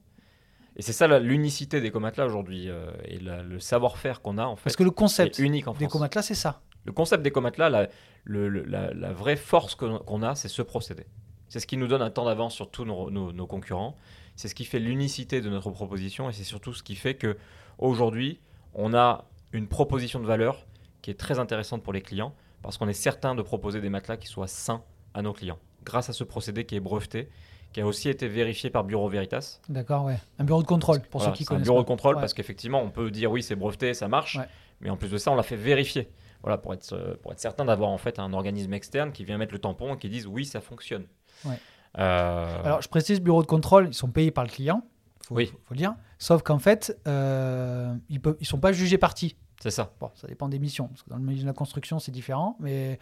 Et c'est ça l'unicité des comatelas aujourd'hui, euh, et la- le savoir-faire qu'on a, en fait, Parce que le concept unique en des comatelas, c'est ça. Le concept des comatelas, la, le- le- la, la vraie force qu'on a, c'est ce procédé. C'est ce qui nous donne un temps d'avance sur tous nos, nos- nos concurrents. C'est ce qui fait l'unicité de notre proposition et c'est surtout ce qui fait que aujourd'hui, on a une proposition de valeur qui est très intéressante pour les clients parce qu'on est certain de proposer des matelas qui soient sains à nos clients. Grâce à ce procédé qui est breveté, qui a aussi été vérifié par Bureau Veritas. D'accord, ouais. Un bureau de contrôle, pour Voilà, ceux qui c'est un connaissent. bureau pas. de contrôle Ouais. parce qu'effectivement, on peut dire oui, c'est breveté, ça marche, Ouais. mais en plus de ça, on l'a fait vérifier. Voilà, pour être, euh, pour être certain d'avoir en fait un organisme externe qui vient mettre le tampon et qui dise oui, ça fonctionne. Ouais. Euh, Alors, je précise, bureau de contrôle, ils sont payés par le client. Faut, Oui. faut, le dire. Sauf qu'en fait, euh, ils ne ils sont pas jugés partis. c'est ça. Bon, ça dépend des missions. Parce que dans le milieu de la construction, c'est différent. Mais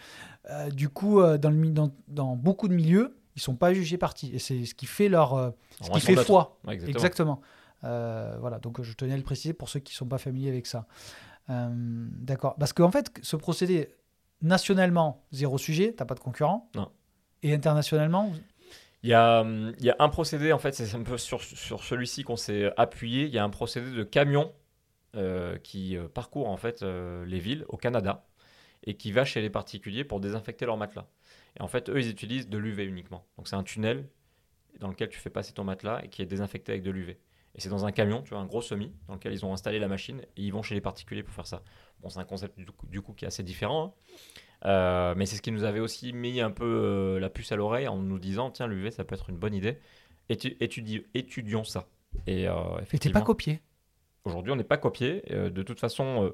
euh, du coup, dans, le, dans beaucoup de milieux, ils sont pas jugés partis. Et c'est ce qui fait leur. euh, ce qui fait foi. Ouais, exactement. Exactement. Euh, voilà, donc je tenais à le préciser pour ceux qui ne sont pas familiers avec ça. Euh, D'accord. Parce qu'en fait, ce procédé, nationalement, zéro sujet, t'as pas de concurrent. Non. Et internationalement, Il y, a, il y a un procédé, en fait, c'est un peu sur, sur celui-ci qu'on s'est appuyé. Il y a un procédé de camion euh, qui parcourt en fait les villes au Canada et qui va chez les particuliers pour désinfecter leurs matelas. Et en fait, eux, ils utilisent de l'UV uniquement. Donc c'est un tunnel dans lequel tu fais passer ton matelas et qui est désinfecté avec de l'UV. Et c'est dans un camion, tu vois, un gros semi, dans lequel ils ont installé la machine et ils vont chez les particuliers pour faire ça. Bon, c'est un concept du coup, du coup qui est assez différent, hein. Euh, mais c'est ce qui nous avait aussi mis un peu euh, la puce à l'oreille en nous disant tiens, l'UV, ça peut être une bonne idée. Étu- étudie- étudions ça. Et euh, et pas copié. Aujourd'hui, on n'est pas copié. Euh, de toute façon,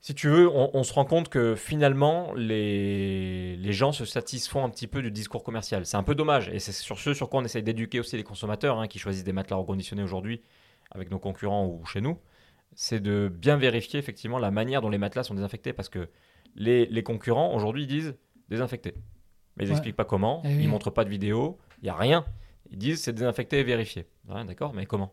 si tu veux, on, on se rend compte que finalement, les, les gens se satisfont un petit peu du discours commercial. C'est un peu dommage. Et c'est sur ce sur quoi on essaye d'éduquer aussi les consommateurs hein, qui choisissent des matelas reconditionnés aujourd'hui avec nos concurrents ou chez nous. C'est de bien vérifier effectivement la manière dont les matelas sont désinfectés parce que les, les concurrents aujourd'hui ils disent désinfecter. mais ils Ouais. n'expliquent pas comment. Eh oui. Ils montrent pas de vidéo. Il y a rien. Ils disent c'est désinfecté et vérifié. Ouais, D'accord, mais comment?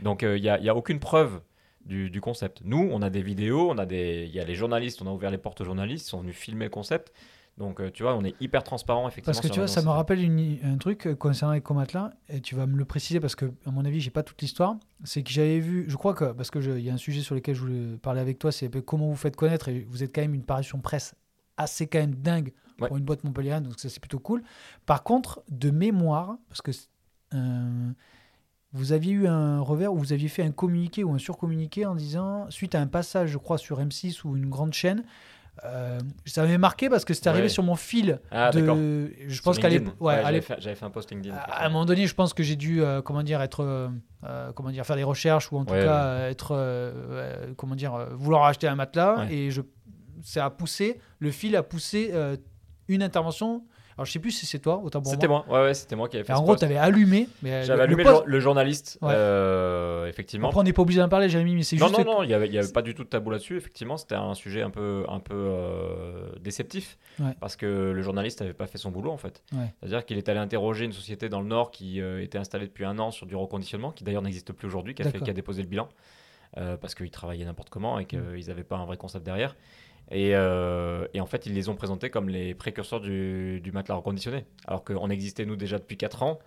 Donc euh, il n'y a, a aucune preuve du, du concept. Nous, on a des vidéos, on a des, il y a les journalistes, on a ouvert les portes aux journalistes, ils sont venus filmer le concept. Donc euh, tu vois, on est hyper transparent effectivement. Parce que tu vois, ça me rappelle une- un truc euh, concernant les là et tu vas me le préciser parce que, à mon avis, j'ai pas toute l'histoire. C'est que j'avais vu, je crois que, parce qu'il y a un sujet sur lequel je voulais parler avec toi, c'est comment vous faites connaître et vous êtes quand même une parution presse assez quand même dingue Ouais. pour une boîte montpelliéraine, donc ça c'est plutôt cool. Par contre, de mémoire, parce que euh, vous aviez eu un revers où vous aviez fait un communiqué ou un surcommuniqué en disant, suite à un passage, je crois, sur M6 ou une grande chaîne, euh, ça m'avait marqué parce que c'était arrivé Ouais. sur mon fil Ah, de, je pense qu'à l'époque, ouais, à j'avais fait, un post LinkedIn. à un moment donné, je pense que j'ai dû, euh, comment dire, être, euh, comment dire, faire des recherches ou en tout Ouais, cas être, comment dire, vouloir acheter un matelas Ouais. et je, ça a poussé, le fil a poussé une intervention. Alors je sais plus si c'est toi, autant pour C'était moi. Ouais, ouais, c'était moi qui avais fait Et en ce gros, tu avais allumé. J'avais le- allumé le journaliste, Ouais. euh, effectivement. Après, on n'est pas obligé d'en parler, Jérémy, mais c'est Non, juste. non, que- non, il n'y avait, il y avait pas du tout de tabou là-dessus. Effectivement, c'était un sujet un peu, un peu euh, déceptif Ouais. parce que le journaliste n'avait pas fait son boulot en fait. C'est-à-dire qu'il est allé interroger une société dans le Nord qui euh, était installée depuis un an sur du reconditionnement, qui d'ailleurs n'existe plus aujourd'hui, qui, a qui déposé le bilan euh, parce qu'ils travaillaient n'importe comment et qu'ils Mm. n'avaient pas un vrai concept derrière. Et, euh, et en fait, ils les ont présentés comme les précurseurs du, du matelas reconditionné. Alors qu'on existait, nous, déjà depuis 4 ans,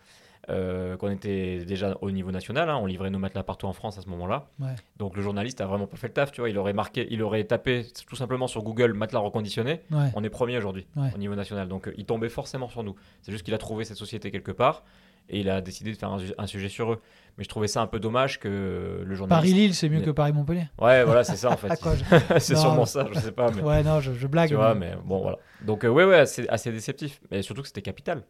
euh, qu'on était déjà au niveau national. hein, on livrait nos matelas partout en France à ce moment-là. Ouais. Donc le journaliste a vraiment pas fait le taf, tu vois. Il aurait marqué, il aurait tapé tout simplement sur Google matelas reconditionné. Ouais. On est premier aujourd'hui Ouais. au niveau national. Donc euh, il tombait forcément sur nous. C'est juste qu'il a trouvé cette société quelque part et il a décidé de faire un, su- un sujet sur eux. Mais je trouvais ça un peu dommage que le journaliste. Paris-Lille, c'est mieux que Paris-Montpellier. Ouais, voilà, c'est ça en fait. <laughs> <laughs> c'est sûrement ça, je sais pas. Mais... <laughs> Ouais, non, je, je blague. Tu vois, mais bon, voilà. Donc, euh, ouais, ouais, assez, assez déceptif. Mais surtout que c'était capital.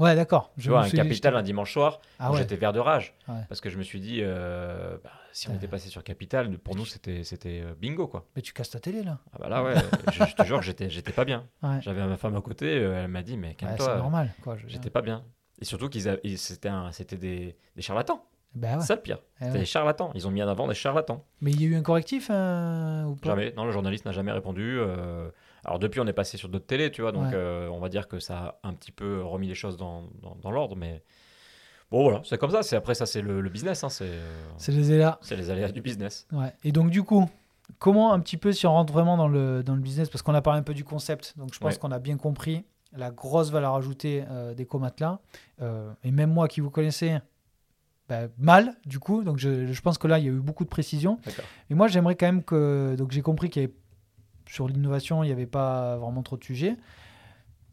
Ouais, d'accord. Tu vois, un capital un dimanche soir, Ah ouais. j'étais vert de rage. Ouais. Parce que je me suis dit, euh, bah, si on était passé sur capital, pour nous, c'était c'était euh, bingo, quoi. Mais tu casses ta télé là. Ah bah là, ouais, je, je te jure j'étais j'étais pas bien. Ouais. J'avais ma femme à côté, euh, elle m'a dit, mais calme-toi. c'est normal. Quoi, je. J'étais pas bien. Et surtout qu'ils avaient- c'était un- c'était des, des charlatans. Bah ouais. C'est ça le pire. Eh C'était des charlatans. Ils ont mis en avant des charlatans. Mais il y a eu un correctif euh, ou pas? Jamais. Non, le journaliste n'a jamais répondu. euh, Alors depuis, on est passé sur d'autres télés, tu vois. Donc Ouais. euh, on va dire que ça a un petit peu remis les choses dans, dans, dans l'ordre. Mais bon, voilà, c'est comme ça. C'est Après, ça, c'est le, le business. hein, C'est euh, C'est les élards. c'est les aléas du business. Ouais. Et donc, du coup, comment un petit peu, si on rentre vraiment dans le, dans le business, parce qu'on a parlé un peu du concept, donc je pense qu'on a bien compris la grosse valeur ajoutée euh, des comatelas. Euh, et même moi qui vous connaissais, bah, mal, du coup, donc je, je pense que là, il y a eu beaucoup de précision. Et moi, j'aimerais quand même que. Donc, j'ai compris qu'il y avait, sur l'innovation, il n'y avait pas vraiment trop de sujets.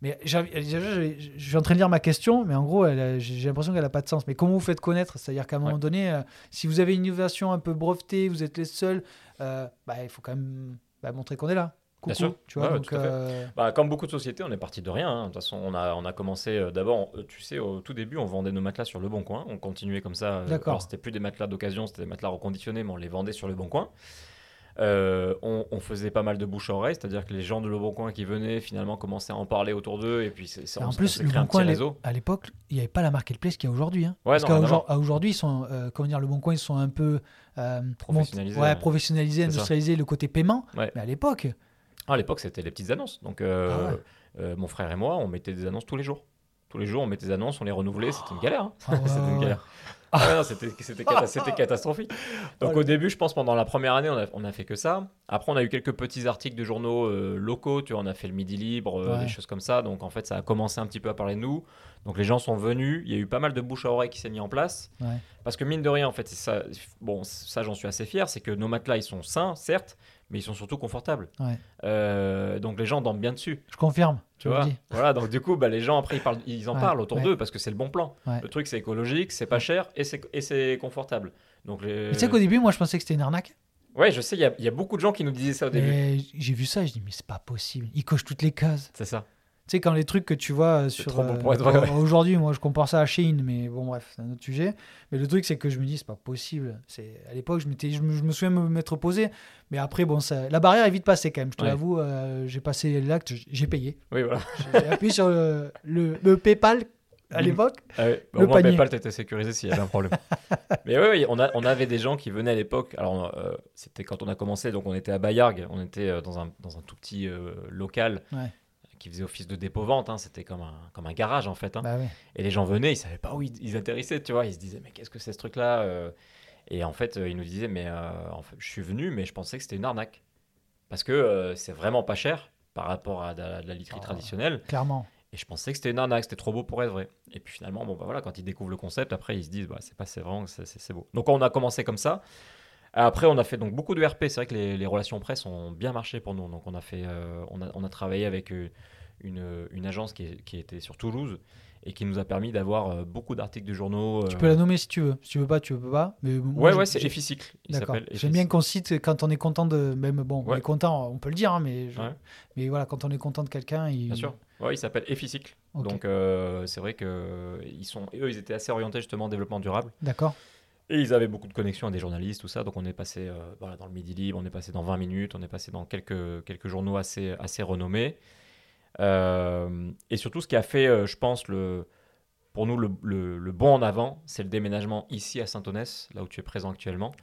Mais j'avais- je suis en train de lire ma question, mais en gros, j'ai l'impression qu'elle n'a pas de sens. Mais comment vous faites connaître? C'est-à-dire qu'à un moment donné, euh, si vous avez une innovation un peu brevetée, vous êtes les seuls, euh, bah, il faut quand même bah, montrer qu'on est là. Coucou, Bien sûr. Tu vois, Ouais, donc, tout à fait. euh, Bah, comme beaucoup de sociétés, on est parti de rien. hein. De toute façon, on a, on a commencé euh, d'abord, euh, tu sais, au tout début, on vendait nos matelas sur le Bon Coin. On continuait comme ça. D'accord. Alors, c'était plus des matelas d'occasion, c'était des matelas reconditionnés, mais on les vendait sur le Bon Coin. Euh, on, on faisait pas mal de bouche à oreille, c'est-à-dire que les gens de Le Bon Coin qui venaient finalement commençaient à en parler autour d'eux, et puis c'est, en plus, le Bon Coin, réseau. à l'époque, il n'y avait pas la marketplace qu'il y a aujourd'hui. hein. Ouais, Parce qu'à aujourd'hui, ils sont, euh, comment dire, le Bon Coin, ils sont un peu euh, Professionnalisés, ouais, professionnalisés, ça. industrialisés, le côté paiement. Ouais. Mais à l'époque, à l'époque, c'était les petites annonces. Donc, euh, Ah ouais. euh, mon frère et moi, on mettait des annonces tous les jours. Tous les jours, on mettait des annonces, on les renouvelait. C'était une galère. hein. Ah ouais, <laughs> C'était une galère. Ah c'était c'était cata- c'était <laughs> catastrophique. Donc Oh, au début, je pense pendant la première année, on a, on a fait que ça. Après, on a eu quelques petits articles de journaux euh, locaux. Tu vois, on a fait le Midi Libre, euh, Ouais. des choses comme ça. Donc en fait, ça a commencé un petit peu à parler de nous. Donc les gens sont venus. Il y a eu pas mal de bouche à oreille qui s'est mis en place. Ouais. Parce que mine de rien, en fait, ça. Bon, ça, j'en suis assez fier. C'est que nos matelas, ils sont sains, certes, mais ils sont surtout confortables. Ouais. Euh, donc les gens dorment bien dessus. je confirme. Tu je vois. Voilà, donc du coup, bah, les gens après ils, parlent, ils en Ouais, parlent autour ouais. d'eux parce que c'est le bon plan. Le truc, c'est écologique, c'est pas cher et c'est confortable. Donc les... Mais Tu sais qu'au début, moi, je pensais que c'était une arnaque. Ouais, je sais, il y, y a beaucoup de gens qui nous disaient ça au début. J'ai vu ça, je dis, mais c'est pas possible. Ils cochent toutes les cases. C'est ça. Tu sais, quand les trucs que tu vois euh, sur. trop bon euh. Aujourd'hui, moi, je compare ça à Shein, mais bon, bref, c'est un autre sujet. Mais le truc, c'est que je me dis, c'est pas possible. C'est À l'époque, je, je, me, je me souviens me m'être posé. Mais après, bon, ça... la barrière est vite passée quand même. Je te Ouais. l'avoue, euh, j'ai passé l'acte, j'ai payé. Oui, voilà. J'ai appuyé sur le, le, le PayPal à Bim. l'époque. Ah bah, Le au moins, panier. PayPal t'était sécurisé s'il y avait un problème. <laughs> Mais oui, oui, on, a, on avait des gens qui venaient à l'époque. Alors, euh, c'était quand on a commencé, donc on était à Bayargues, on était euh, dans un, dans un tout petit euh, local Ouais. Qui faisait office de dépôt-vente. hein. C'était comme un, comme un garage, en fait. hein. Bah ouais. Et les gens venaient, ils savaient pas où ils, ils atterrissaient, tu vois. Ils se disaient, mais qu'est-ce que c'est ce truc-là euh? Et en fait, euh, ils nous disaient, mais euh, en fait, je suis venu, mais je pensais que c'était une arnaque. Parce que euh, c'est vraiment pas cher par rapport à de la, de la literie Ah. traditionnelle. Clairement. Et je pensais que c'était une arnaque, c'était trop beau pour être vrai. Et puis finalement, bon, bah voilà, quand ils découvrent le concept, après, ils se disent, bah, c'est pas, c'est vraiment, c'est beau. Donc on a commencé comme ça. Après, on a fait donc beaucoup de RP. C'est vrai que les, les relations presse ont bien marché pour nous. Donc on a fait, euh, on, a, on a travaillé avec euh, une, une agence qui, est- qui était sur Toulouse et qui nous a permis d'avoir euh, beaucoup d'articles de journaux. Tu euh, peux la nommer si tu veux. Si tu veux pas, tu veux pas. Mais Ouais, ouais, c'est Efficycle. D'accord. J'aime bien qu'on cite quand on est content de. Même bon, on est content, on peut le dire, hein, mais, je- Ouais. mais voilà, quand on est content de quelqu'un, il... Bien sûr. Ouais, il s'appelle Efficycle. Donc euh, c'est vrai que ils sont, eux, ils étaient assez orientés justement en développement durable. D'accord. Et ils avaient beaucoup de connexions à des journalistes, tout ça. Donc on est passé euh, voilà, dans le Midi Libre, on est passé dans 20 minutes, on est passé dans quelques, quelques journaux assez, assez renommés. Euh, et surtout, ce qui a fait, euh, je pense, le, pour nous, le, le, le bond en avant, c'est le déménagement ici à Saint-Onès, là où tu es présent actuellement.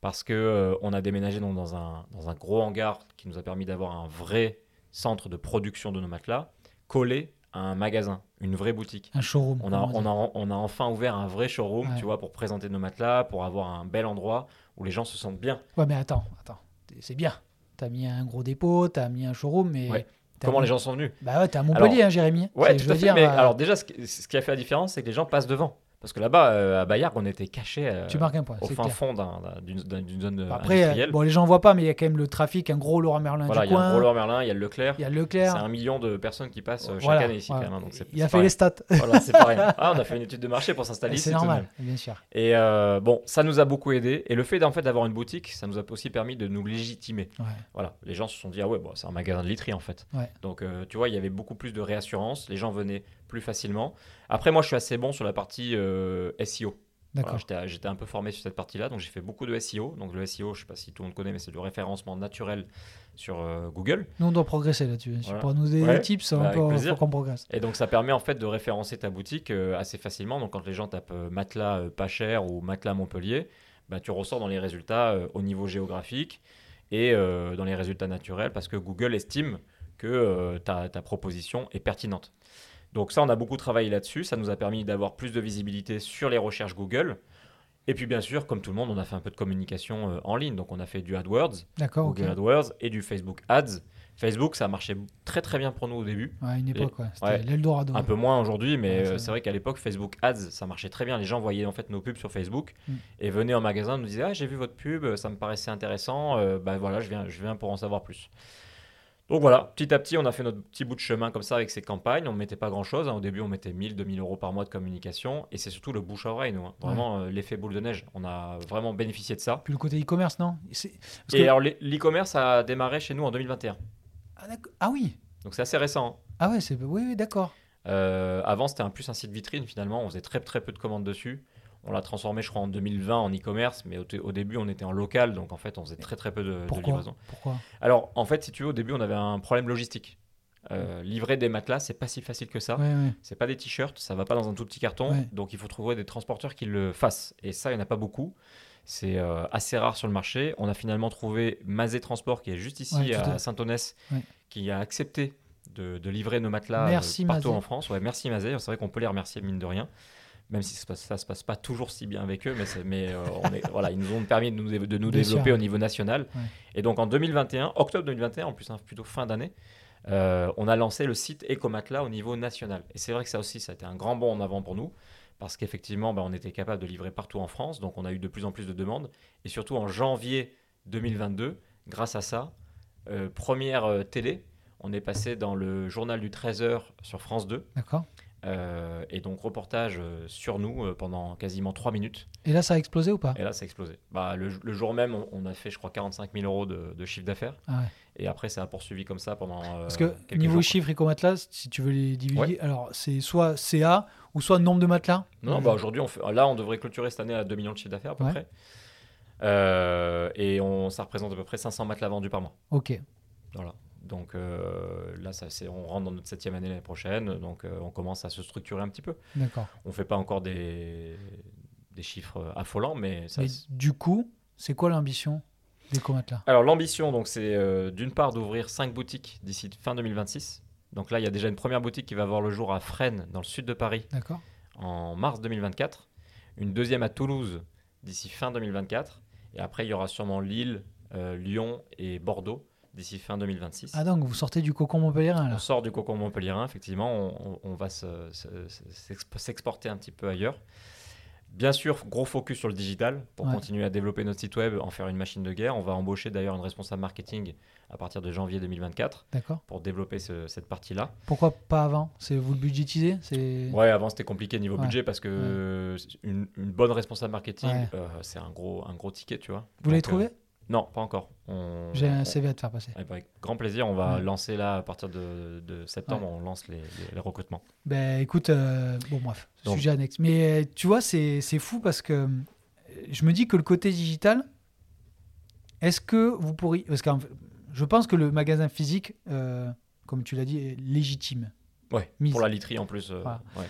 Parce que euh, on a déménagé donc, dans, un, dans un gros hangar qui nous a permis d'avoir un vrai centre de production de nos matelas, collé un magasin, une vraie boutique. Un showroom. On a, on, a, on a enfin ouvert un vrai showroom, Ouais. tu vois, pour présenter nos matelas, pour avoir un bel endroit où les gens se sentent bien. Ouais, mais attends, attends. C'est bien. T'as mis un gros dépôt, t'as mis un showroom, mais. Ouais. Comment les gens sont venus Bah ouais, t'es à Montpellier, hein, Jérémy. Ouais, tout je à veux fait. dire, mais euh, alors déjà, ce qui, ce qui a fait la différence, c'est que les gens passent devant. Parce que là-bas, euh, à Bayard, on était cachés euh, tu marques un point. au c'est fin clair. fond d'un- d'un- d'une d'un- d'une zone euh, Après, euh, industrielle. bon, les gens voient pas, mais il y a quand même le trafic, un gros Laurent Merlin voilà, du il y a coin. le Roller Merlin, il y a le Leclerc. Il y a C'est Leclerc. un million de personnes qui passent chaque Voilà, année ici, voilà. quand même. donc c'est- il a c'est fait les stats. Voilà, c'est pas rien. <laughs> Ah, on a fait une étude de marché pour s'installer ici. C'est normal, bien sûr. Et euh, bon, ça nous a beaucoup aidé. Et le fait d'en fait d'avoir une boutique, ça nous a aussi permis de nous légitimer. Ouais. Voilà, les gens se sont dit ah ouais, bon, c'est un magasin de literie en fait. Ouais. Donc tu vois, il y avait beaucoup plus de réassurance. Les gens venaient plus facilement. Après, moi, je suis assez bon sur la partie euh, SEO. D'accord. j'étais, j'étais un peu formé sur cette partie-là, donc j'ai fait beaucoup de SEO. Donc le SEO, je sais pas si tout le monde connaît, mais c'est du référencement naturel sur euh, Google. Nous, on doit progresser là-dessus. Voilà. Pour nous donner Ouais, des tips, bah, plaisir. faut qu'on progresse. Et donc ça permet en fait de référencer ta boutique euh, assez facilement. Donc quand les gens tapent matelas pas cher ou matelas Montpellier, bah, tu ressors dans les résultats au niveau géographique et dans les résultats naturels parce que Google estime que ta, ta proposition est pertinente. Donc ça, on a beaucoup travaillé là-dessus. Ça nous a permis d'avoir plus de visibilité sur les recherches Google. Et puis bien sûr, comme tout le monde, on a fait un peu de communication euh, en ligne. Donc on a fait du AdWords. Google AdWords et du Facebook Ads. Facebook, ça a marché très très bien pour nous au début. Ouais, à une époque, ouais. C'était ouais. l'Eldorado. Un peu moins aujourd'hui, mais Ouais, euh, c'est vrai qu'à l'époque, Facebook Ads, ça marchait très bien. Les gens voyaient en fait nos pubs sur Facebook Mm. et venaient en magasin, nous disaient Ah, j'ai vu votre pub, ça me paraissait intéressant, euh, bah voilà, je viens, je viens pour en savoir plus. Donc voilà, petit à petit, on a fait notre petit bout de chemin comme ça avec ces campagnes. On ne mettait pas grand chose. Au début, on mettait 1000, 2000 euros par mois de communication et c'est surtout le bouche à oreille, nous. hein. Vraiment, euh, l'effet boule de neige. On a vraiment bénéficié de ça. Puis le côté e-commerce, non? Et alors, l'e- l'e-commerce a démarré chez nous en 2021. ah, ah oui, Donc c'est assez récent. hein. ah ouais, c'est oui, oui d'accord. Euh, avant, c'était un plus un site vitrine finalement. On faisait très très peu de commandes dessus. On l'a transformé, je crois, en 2020 en e-commerce, mais au, début, on était en local, donc en fait, on faisait très très peu de, de Pourquoi? livraison. Pourquoi? Alors, en fait, si tu veux, au début, on avait un problème logistique. Euh, livrer des matelas, c'est pas si facile que ça. Ouais, ouais. C'est pas des t-shirts, ça va pas dans un tout petit carton, Ouais. donc il faut trouver des transporteurs qui le fassent. Et ça, il n'y en a pas beaucoup. C'est euh, assez rare sur le marché. On a finalement trouvé Mazé Transport, qui est juste ici à- Saint-Onès, qui a accepté de, de livrer nos matelas euh, Merci, partout Mazé. en France. Ouais, merci Mazé, c'est vrai qu'on peut les remercier mine de rien. Même si ça ça se passe pas toujours si bien avec eux, mais, euh, on est, voilà, ils nous ont permis de nous, de développer sûr. au niveau national. Ouais. Et donc en 2021, octobre 2021, en plus hein, plutôt fin d'année, euh, on a lancé le site Ecomatelas au niveau national. Et c'est vrai que ça aussi, ça a été un grand bond en avant pour nous, parce qu'effectivement, bah, on était capable de livrer partout en France, donc on a eu de plus en plus de demandes. Et surtout en janvier 2022, grâce à ça, euh, première télé, on est passé dans le journal du 13h sur France 2, D'accord. Euh, et donc reportage euh, sur nous euh, pendant quasiment 3 minutes. Et là, ça a explosé ou pas? Et là, ça a explosé. Bah, le, le jour même, on, on a fait, je crois, 45 000 euros de, de chiffre d'affaires. Ah ouais. Et après, ça a poursuivi comme ça pendant. euh, Parce que niveau jours, quoi. chiffres e-comatelas, si tu veux les divulguer, alors c'est soit CA ou soit nombre de matelas. Non, bah aujourd'hui, on fait, là, on devrait clôturer cette année à 2 millions de chiffre d'affaires à peu Ouais. près. Et on, ça représente à peu près 500 matelas vendus par mois. Ok. Voilà. Donc euh, là, ça, on rentre dans notre septième année l'année prochaine. Donc euh, on commence à se structurer un petit peu. D'accord. On fait pas encore des, des chiffres affolants, mais ça. Mais du coup, c'est quoi l'ambition des comatelas Alors l'ambition, donc, c'est euh, d'une part d'ouvrir 5 boutiques d'ici fin 2026. Donc là, il y a déjà une première boutique qui va voir le jour à Fresnes, dans le sud de Paris, D'accord. en mars 2024. Une deuxième à Toulouse d'ici fin 2024. Et après, il y aura sûrement Lille, Lyon et Bordeaux d'ici fin 2026. Ah donc vous sortez du cocon montpellierin On là. sort du cocon montpellierin, effectivement, on, on- on va se- se- se- s'exp- s'exporter un petit peu ailleurs. Bien sûr, gros focus sur le digital pour Ouais. continuer à développer notre site web, en faire une machine de guerre. On va embaucher d'ailleurs une responsable marketing à partir de janvier 2024 D'accord. pour développer ce- cette partie-là. Pourquoi pas avant? C'est vous le budgétisez? Ouais, avant c'était compliqué niveau Ouais. budget parce que une, une bonne responsable marketing, euh, c'est un gros, un gros ticket, tu vois. Vous l'avez Donc, euh, trouvé Non, pas encore. On- J'ai un CV à te faire passer. Eh ben, Avec grand plaisir, on va Ouais. lancer là à partir de, de septembre, on lance les, les- les recrutements. Ben écoute, euh, bon bref, Donc- sujet annexe. Mais euh, tu vois, c'est fou parce que euh, je me dis que le côté digital, est-ce que vous pourriez... Parce que je pense que le magasin physique, euh, comme tu l'as dit, est légitime. Ouais, Mise. pour la literie en plus. euh, Voilà. ouais.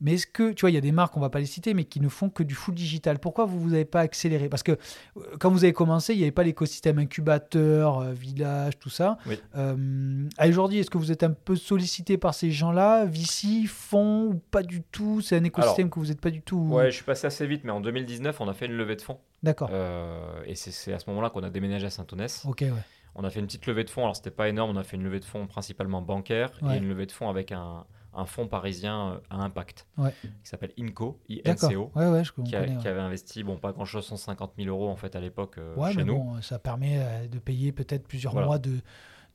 Mais est-ce que, tu vois, il y a des marques, on va pas les citer, mais qui ne font que du full digital. Pourquoi vous vous avez pas accéléré? Parce que euh, quand vous avez commencé, il n'y avait pas l'écosystème incubateur, euh, village, tout ça. Oui. Euh, aujourd'hui, est-ce que vous êtes un peu sollicité par ces gens-là? Vici, font ou pas du tout? C'est un écosystème que vous n'êtes pas du tout. Ouais, je suis passé assez vite, mais en 2019, on a fait une levée de fonds. D'accord. Euh, et c'est- c'est à ce moment-là qu'on a déménagé à Saint-Onès. Ok, ouais. On a fait une petite levée de fonds. Alors, c'était pas énorme. On a fait une levée de fonds principalement bancaire Ouais. et une levée de fonds avec un, un fonds parisien euh, à impact Ouais. qui s'appelle INCO. INCO, Ouais, ouais, je on qui, a- connais. qui ouais. avait investi, bon, pas grand-chose, 150 000 euros en fait à l'époque euh, Ouais, chez mais nous. bon, ça permet euh, de payer peut-être plusieurs Voilà. mois de,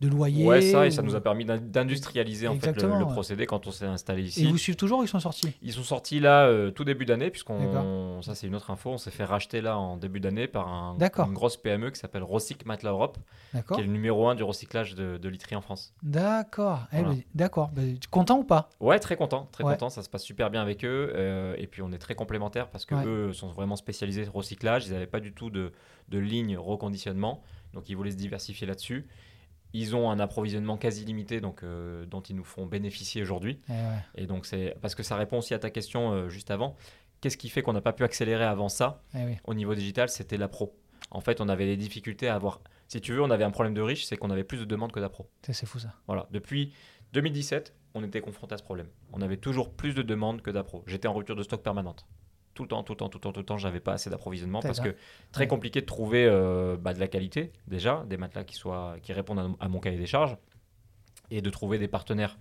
de loyer. Ouais, ça, et ça ou- nous a permis d'in- d'industrialiser en fait le, Exactement, le ouais. procédé quand on s'est installé Et ici. vous suivez toujours ou ils sont sortis? Ils sont sortis là euh, tout début d'année, puisqu'on, ça c'est une autre info, on s'est fait racheter là en début d'année par un- une grosse PME qui s'appelle Recyc Matelas Europe, qui est le numéro un du recyclage de, de literie en France. D'accord. Eh ben, D'accord. Ben, content ou pas? Ouais, très content, très Ouais. content, ça se passe super bien avec eux, euh, et puis on est très complémentaires parce que Ouais. eux sont vraiment spécialisés recyclage, ils n'avaient pas du tout de, de ligne reconditionnement, donc ils voulaient se diversifier là-dessus. Ils ont un approvisionnement quasi limité, donc euh, dont ils nous font bénéficier aujourd'hui. Eh ouais. Et donc c'est parce que ça répond aussi à ta question euh, juste avant. Qu'est-ce qui fait qu'on n'a pas pu accélérer avant ça Eh oui. au niveau digital C'était la pro. En fait, on avait des difficultés à avoir. Si tu veux, on avait un problème de riche, c'est qu'on avait plus de demandes que d'appro. C'est fou ça. Voilà. Depuis 2017, on était confronté à ce problème. On avait toujours plus de demandes que d'appro. J'étais en rupture de stock permanente. Tout le temps, tout le temps, tout le temps, tout le temps, j'avais pas assez d'approvisionnement parce que très Ouais. compliqué de trouver euh, bah, de la qualité déjà, des matelas qui soient qui répondent à, à mon cahier des charges et de trouver des partenaires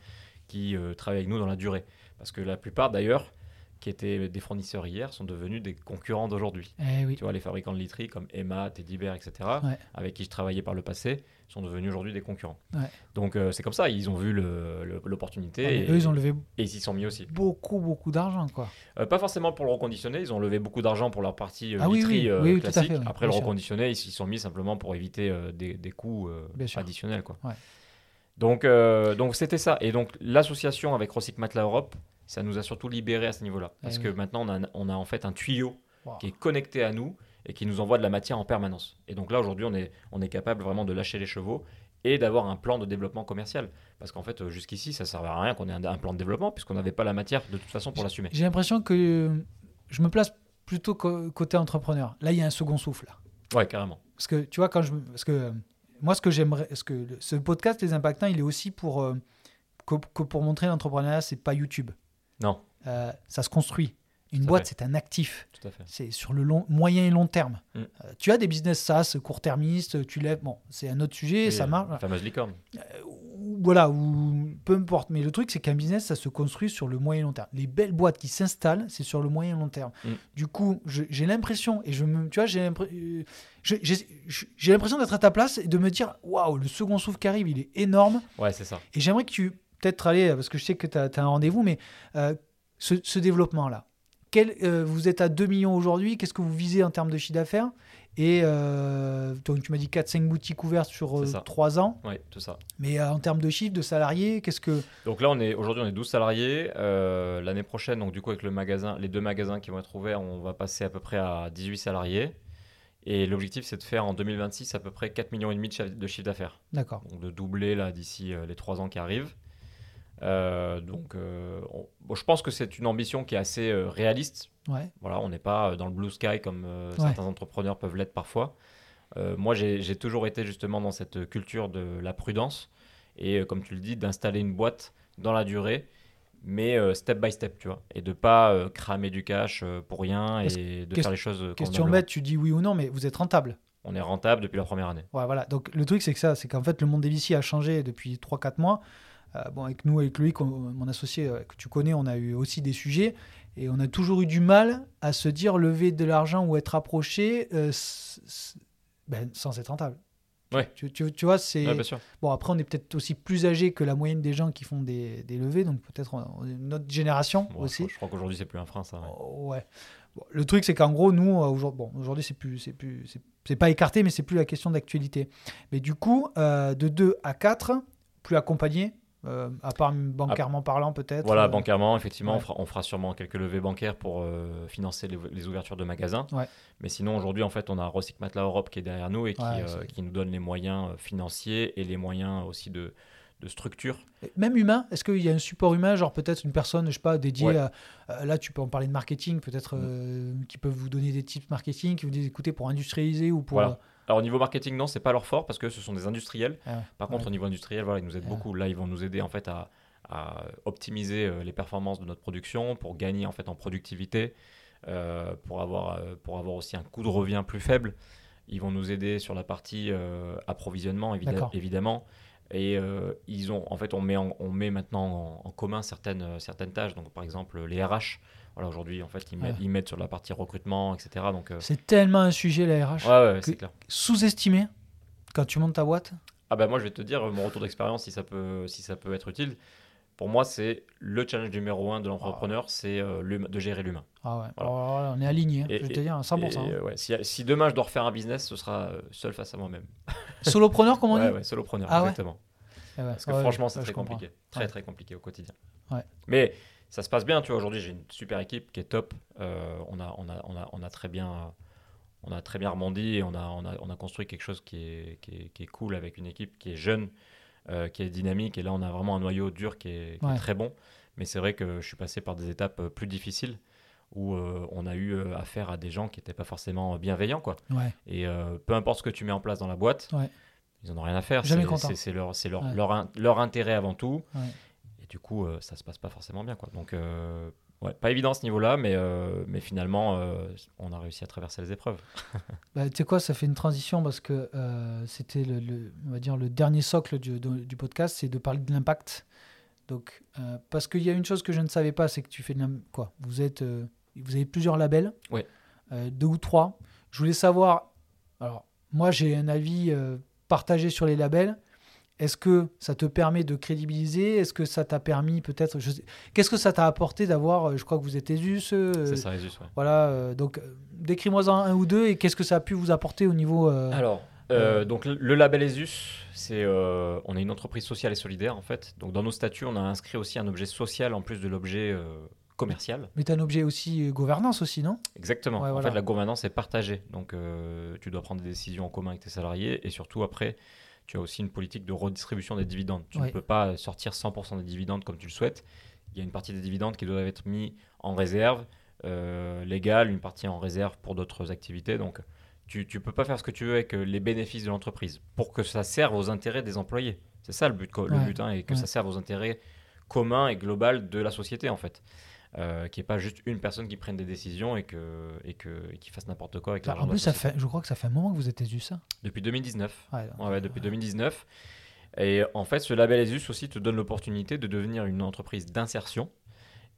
qui euh, travaillent avec nous dans la durée. Parce que la plupart d'ailleurs, qui étaient des fournisseurs hier, sont devenus des concurrents d'aujourd'hui. Eh oui. Tu vois, les fabricants de literie comme Emma, Teddy Bear, etc., Ouais. avec qui je travaillais par le passé, sont devenus aujourd'hui des concurrents. Ouais. Donc euh, c'est comme ça, ils ont vu le- le- l'opportunité mais et, Eux, ils ont levé et ils s'y sont mis aussi. beaucoup, beaucoup d'argent, quoi. Euh, pas forcément pour le reconditionner, ils ont levé beaucoup d'argent pour leur partie euh, Ah literie oui, euh, oui, oui, tout à classique. fait, Après le sûr. reconditionner, ils s'y sont mis simplement pour éviter des, des coûts additionnels. Quoi. Donc donc c'était ça. Et donc l'association avec Recyc Matelas Europe, ça nous a surtout libéré à ce niveau-là. Parce Eh que oui. maintenant on a, on a en fait un tuyau Wow. qui est connecté à nous et qui nous envoie de la matière en permanence. Et donc là, aujourd'hui, on est, on est capable vraiment de lâcher les chevaux et d'avoir un plan de développement commercial. Parce qu'en fait, euh, jusqu'ici, ça ne servait à rien qu'on ait un, un plan de développement puisqu'on n'avait pas la matière de toute façon pour l'assumer. J'ai l'impression que euh, je me place plutôt côté entrepreneur. Là, il y a un second souffle. Là. Ouais, carrément. Parce que tu vois, quand je. Parce que euh, moi, ce que j'aimerais. Ce, que podcast, Les Impactants, il est aussi pour. euh, que, que pour montrer l'entrepreneuriat, c'est pas YouTube. Non, Euh, ça se construit. Une boîte, c'est un actif. tout à fait. C'est sur le long, moyen et long terme. Mm. Euh, tu as des business SaaS court-termistes, tu lèves. Bon, c'est un autre sujet, ça euh, marche. La fameuse licorne. ou- voilà, ou peu importe. Mais le truc, c'est qu'un business, ça se construit sur le moyen et long terme. Les belles boîtes qui s'installent, c'est sur le moyen et long terme. Mm. Du coup, j'ai l'impression, et je me, tu vois, euh, j'ai l'impression d'être à ta place et de me dire, waouh, le second souffle qui arrive, il est énorme. Ouais, c'est ça. Et j'aimerais que tu, peut-être aller, parce que je sais que tu as, un rendez-vous, mais euh, ce, ce développement-là, euh, vous êtes à 2 millions aujourd'hui, qu'est-ce que vous visez en termes de chiffre d'affaires? Et euh, donc, tu m'as dit 4-5 boutiques ouvertes sur C'est ça. 3 ans. Ouais, tout ça. Mais en termes de chiffre, de salariés, qu'est-ce que. Donc là, aujourd'hui, on est 12 salariés. L'année prochaine, donc du coup, avec le magasin, les deux magasins qui vont être ouverts, on va passer à peu près à 18 salariés. Et l'objectif, c'est de faire en 2026 à peu près 4 millions et demi de chiffre d'affaires. D'accord. donc de doubler là d'ici euh, les trois ans qui arrivent. Euh, donc, euh, on- bon, je pense que c'est une ambition qui est assez euh, réaliste. Ouais. Voilà, on n'est pas dans le blue sky comme Ouais. certains entrepreneurs peuvent l'être parfois. Moi, j'ai j'ai toujours été justement dans cette culture de la prudence et comme tu le dis, d'installer une boîte dans la durée mais step by step, tu vois, et de pas cramer du cash pour rien et de faire les choses. Question bête, tu dis oui ou non, mais vous êtes rentable. On est rentable depuis la première année. Ouais, voilà. Donc le truc c'est que ça, c'est qu'en fait le monde des VC a changé depuis 3-4 mois. Bon, avec nous, avec Loïc, mon associé que tu connais, on a eu aussi des sujets et on a toujours eu du mal à se dire lever de l'argent ou être approché ben, sans être rentable. Ouais. Tu, tu, tu vois, c'est. bon, après, on est peut-être aussi plus âgé que la moyenne des gens qui font des, des levées, donc peut-être notre génération aussi. Je crois, qu'aujourd'hui, c'est plus un frein, ça. Ouais. Oh, le truc, c'est qu'en gros, nous, aujourd'hui, bon, aujourd'hui, c'est plus, c'est plus, c'est pas écarté, mais c'est plus la question d'actualité. Mais du coup, euh, de 2 à 4, plus accompagné, euh, à part bancairement parlant peut-être Voilà, euh, bancairement, effectivement, on, fera, sûrement quelques levées bancaires pour euh, financer les, ouvertures de magasins. Mais sinon, aujourd'hui, en fait, on a Recyc Matelas Europe qui est derrière nous et qui, qui, nous donne les moyens financiers et les moyens aussi de, de structure. Même humain, est-ce qu'il y a un support humain, genre peut-être une personne, je sais pas, dédiée à, là tu peux en parler de marketing, peut-être mm. qui peuvent vous donner des tips marketing, qui vous disent écoutez pour industrialiser ou pour alors au niveau marketing, non, c'est pas leur fort parce que ce sont des industriels. Ah Par contre, au niveau industriel, voilà, ils nous aident ah. beaucoup. Là, ils vont nous aider en fait à, optimiser euh, les performances de notre production pour gagner en fait en productivité, euh, pour avoir euh, pour avoir aussi un coût de revient plus faible. Ils vont nous aider sur la partie approvisionnement évidemment. Et ils ont, en fait, on met, on met maintenant en, commun certaines, certaines tâches. Donc, par exemple, les RH voilà, aujourd'hui, en fait, ils, mettent, sur la partie recrutement, etc. Donc, euh, C'est tellement un sujet, la RH. Ouais, ouais, c'est clair. Sous-estimé quand tu montes ta boîte Ah ben moi, je vais te dire, mon retour d'expérience, si, ça peut, si ça peut être utile. Pour moi, c'est le challenge numéro un de l'entrepreneur, c'est euh, de gérer l'humain. Ah ouais, on est aligné, hein, je vais te dire, 100%. Hein. ouais, si, si, demain je dois refaire un business, ce sera euh, seul face à moi-même. <laughs> solopreneur, comment on dit Ouais, solopreneur, ah exactement. Eh Parce que franchement, c'est très compliqué. Très, très compliqué au quotidien. Mais ça se passe bien. Tu vois, aujourd'hui, j'ai une super équipe qui est top. Euh, on, a, on, a, on, a, on, a, très bien, on a très bien rebondi et on a, on a, on a construit quelque chose qui est, qui est, qui, est, cool avec une équipe qui est jeune, euh, qui est dynamique. Et là, on a vraiment un noyau dur qui est, très bon. Mais c'est vrai que je suis passé par des étapes euh, plus difficiles où on a eu affaire à des gens qui n'étaient pas forcément bienveillants. Quoi. Et peu importe ce que tu mets en place dans la boîte, ils n'en ont rien à faire. C'est leur, leur, leur, leur, intérêt avant tout du coup, euh, ça se passe pas forcément bien. Quoi. Donc, euh, ouais, pas évident à ce niveau-là, mais, euh, mais finalement, on a réussi à traverser les épreuves. <laughs> bah, tu sais quoi, ça fait une transition parce que c'était le, on va dire, le dernier socle du, du podcast, c'est de parler de l'impact. Donc, parce qu'il y a une chose que je ne savais pas, c'est que tu fais de quoi Vous êtes, vous avez plusieurs labels, ouais. deux ou trois. Je voulais savoir. Alors, moi, j'ai un avis partagé sur les labels. Est-ce que ça te permet de crédibiliser? Est-ce que ça t'a permis peut-être Qu'est-ce que ça t'a apporté d'avoir euh, Je crois que vous êtes ESUS. Euh, c'est ça, ESUS, ouais. Voilà, euh, donc décris-moi un, ou deux et qu'est-ce que ça a pu vous apporter au niveau. Alors, donc le label ESUS, c'est on est une entreprise sociale et solidaire en fait. Donc dans nos statuts, on a inscrit aussi un objet social en plus de l'objet commercial. Mais tu as un objet aussi gouvernance aussi, non? Exactement. en fait, la gouvernance est partagée. Donc tu dois prendre des décisions en commun avec tes salariés et surtout après tu as aussi une politique de redistribution des dividendes. Tu ne peux pas sortir 100% des dividendes comme tu le souhaites. Il y a une partie des dividendes qui doivent être mis en réserve euh, légale, une partie en réserve pour d'autres activités. Donc, tu ne peux pas faire ce que tu veux avec euh, les bénéfices de l'entreprise pour que ça serve aux intérêts des employés. C'est ça le but, le but hein, et que ça serve aux intérêts communs et globaux de la société en fait. Euh, qui n'est pas juste une personne qui prenne des décisions et, que, et, que, qui fasse n'importe quoi avec l'argent. En plus, ça fait, je crois que ça fait un moment que vous êtes ESUS, ça Depuis 2019. Ouais, depuis 2019. Et en fait, ce label ESUS aussi te donne l'opportunité de devenir une entreprise d'insertion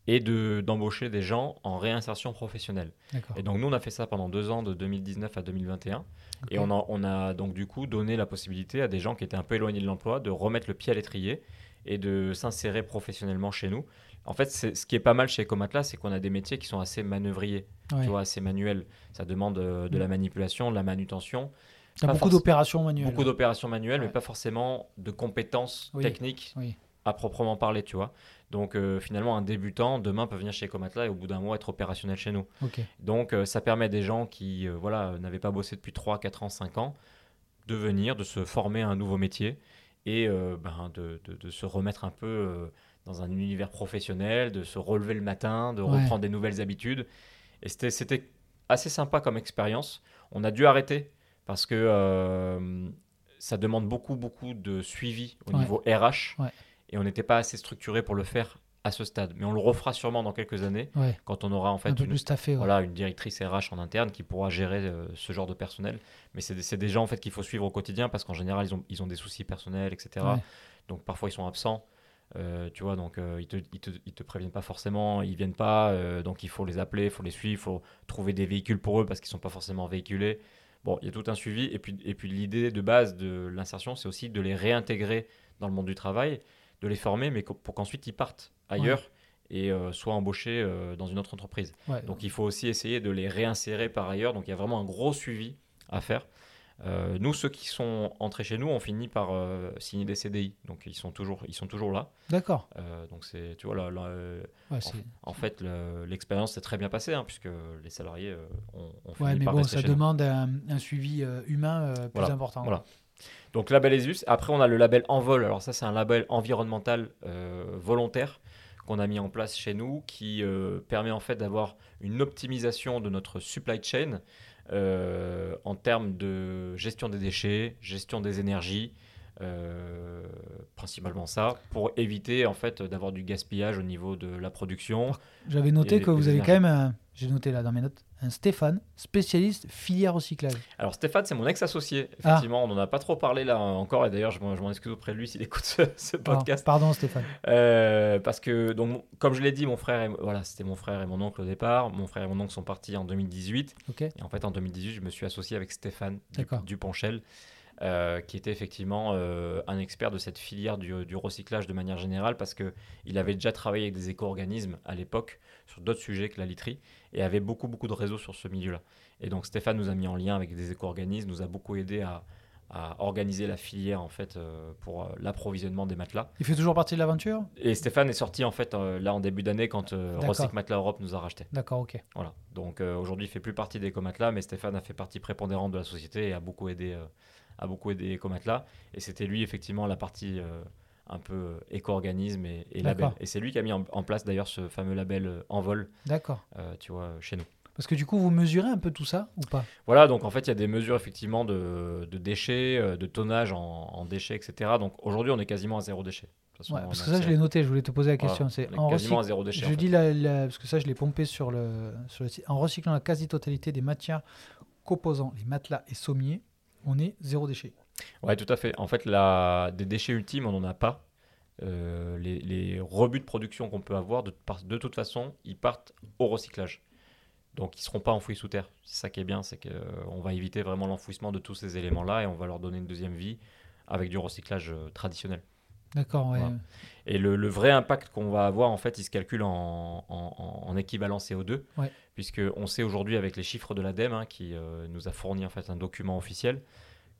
et d'embaucher des gens en réinsertion professionnelle. Et donc nous, on a fait ça pendant deux ans, de 2019 à 2021. Et on a, on a donc du coup donné la possibilité à des gens qui étaient un peu éloignés de l'emploi de remettre le pied à l'étrier et de s'insérer professionnellement chez nous. En fait, ce qui est pas mal chez Comatla, c'est qu'on a des métiers qui sont assez manœuvriers, tu vois, assez manuels. Ça demande euh, de la manipulation, de la manutention. beaucoup d'opérations manuelles. Beaucoup d'opérations manuelles, mais pas forcément de compétences techniques à proprement parler, tu vois. Donc euh, finalement, un débutant, demain, peut venir chez Comatla et au bout d'un mois être opérationnel chez nous. Donc euh, ça permet à des gens qui voilà, n'avaient pas bossé depuis 3, 4 ans, 5 ans, de venir, de se former à un nouveau métier et ben, de, de, se remettre un peu dans un univers professionnel, de se relever le matin, de reprendre des nouvelles habitudes. Et c'était assez sympa comme expérience. On a dû arrêter parce que euh, ça demande beaucoup, beaucoup de suivi au Ouais. niveau RH. Ouais. Et on n'était pas assez structuré pour le faire à ce stade. Mais on le refera sûrement dans quelques années, Ouais, quand on aura en un fait peu une, ouais. voilà, une directrice RH en interne qui pourra gérer euh, ce genre de personnel. Mais c'est des, gens en fait qu'il faut suivre au quotidien parce qu'en général, ils ont, ils ont des soucis personnels, etc. Ouais. Donc parfois, ils sont absents. Euh, tu vois, donc euh, ils, te, ils, te, ils te préviennent pas forcément, ils viennent pas, euh, donc il faut les appeler, il faut les suivre, il faut trouver des véhicules pour eux parce qu'ils sont pas forcément véhiculés. Bon, il y a tout un suivi. Et puis, et puis l'idée de base de l'insertion, c'est aussi de les réintégrer dans le monde du travail, de les former, mais pour qu'ensuite ils partent ailleurs et soient embauchés dans une autre entreprise. Ouais. Donc il faut aussi essayer de les réinsérer par ailleurs. Donc il y a vraiment un gros suivi à faire. Euh, nous, ceux qui sont entrés chez nous, ont fini par euh, signer des CDI. Donc ils sont toujours, ils sont toujours là. D'accord. Euh, donc c'est, tu vois, là, là, Ouais, en, fait, le- l'expérience s'est très bien passée, hein, puisque les salariés ont, ont fini ouais, mais par bon, ça chez nous. demande un, un suivi humain plus Voilà, important. voilà. Donc label ESUS. Après, on a le label Envol. Alors ça, c'est un label environnemental volontaire qu'on a mis en place chez nous, qui permet en fait d'avoir une optimisation de notre supply chain en termes de gestion des déchets, gestion des énergies, euh, principalement ça, pour éviter en fait d'avoir du gaspillage au niveau de la production. J'avais noté que vous avez quand même, un- j'ai noté là dans mes notes, un Stéphane, spécialiste filière recyclage. Alors Stéphane, c'est mon ex-associé. Ah. Effectivement, on n'en a pas trop parlé là encore, et d'ailleurs, je m'en je m'en excuse auprès de lui s'il écoute ce, podcast. pardon Stéphane. Euh, parce que, donc, comme je l'ai dit, mon frère, et, voilà, c'était mon frère et mon oncle au départ. Mon frère et mon oncle sont partis en 2018. Ok. Et en fait, en 2018, je me suis associé avec Stéphane Du-. Duponchel, euh, qui était effectivement euh, un expert de cette filière du, du recyclage de manière générale, parce qu'il avait déjà travaillé avec des éco-organismes à l'époque sur d'autres sujets que la literie, et avait beaucoup, beaucoup de réseaux sur ce milieu-là. Et donc, Stéphane nous a mis en lien avec des éco-organismes, nous a beaucoup aidé à, à organiser la filière en fait euh, pour euh, l'approvisionnement des matelas. Il fait toujours partie de l'aventure? Et Stéphane est sorti en fait euh, là en début d'année quand. Recyc Matelas Europe nous a racheté. D'accord, ok. Voilà. Donc aujourd'hui il fait plus partie d'Ecomatelas, mais Stéphane a fait partie prépondérante de la société et a beaucoup aidé, a beaucoup aidé Ecomatelas. Et c'était lui effectivement la partie euh, un peu euh, éco-organisme et, et label. Et c'est lui qui a mis en, en place d'ailleurs ce fameux label euh, Envol, D'accord. euh, tu vois, chez nous. Parce que du coup, vous mesurez un peu tout ça ou pas? Voilà, donc en fait, il y a des mesures effectivement de, de déchets, de tonnage en, en déchets, etc. Donc aujourd'hui, on est quasiment à zéro déchet. Ouais, Parce que ça, je l'ai noté, je voulais te poser la voilà, question. c'est on est en quasiment à zéro déchet. Je en fait. dis la, la- parce que ça, je l'ai pompé sur le, sur le site. En recyclant la quasi-totalité des matières composant les matelas et sommiers, on est zéro déchet. Ouais, tout à fait. En fait, la... des déchets ultimes, on n'en a pas. Euh, les, les rebuts de production qu'on peut avoir, de, toute façon, ils partent au recyclage. Donc, ils ne seront pas enfouis sous terre. C'est ça qui est bien, c'est qu'on va éviter vraiment l'enfouissement de tous ces éléments-là et on va leur donner une deuxième vie avec du recyclage euh, traditionnel. D'accord, ouais. Voilà. Et le, le vrai impact qu'on va avoir, en fait, il se calcule en, en- en équivalent CO2, Ouais. Puisque on sait aujourd'hui avec les chiffres de l'ADEME, hein, qui euh, nous a fourni en fait un document officiel,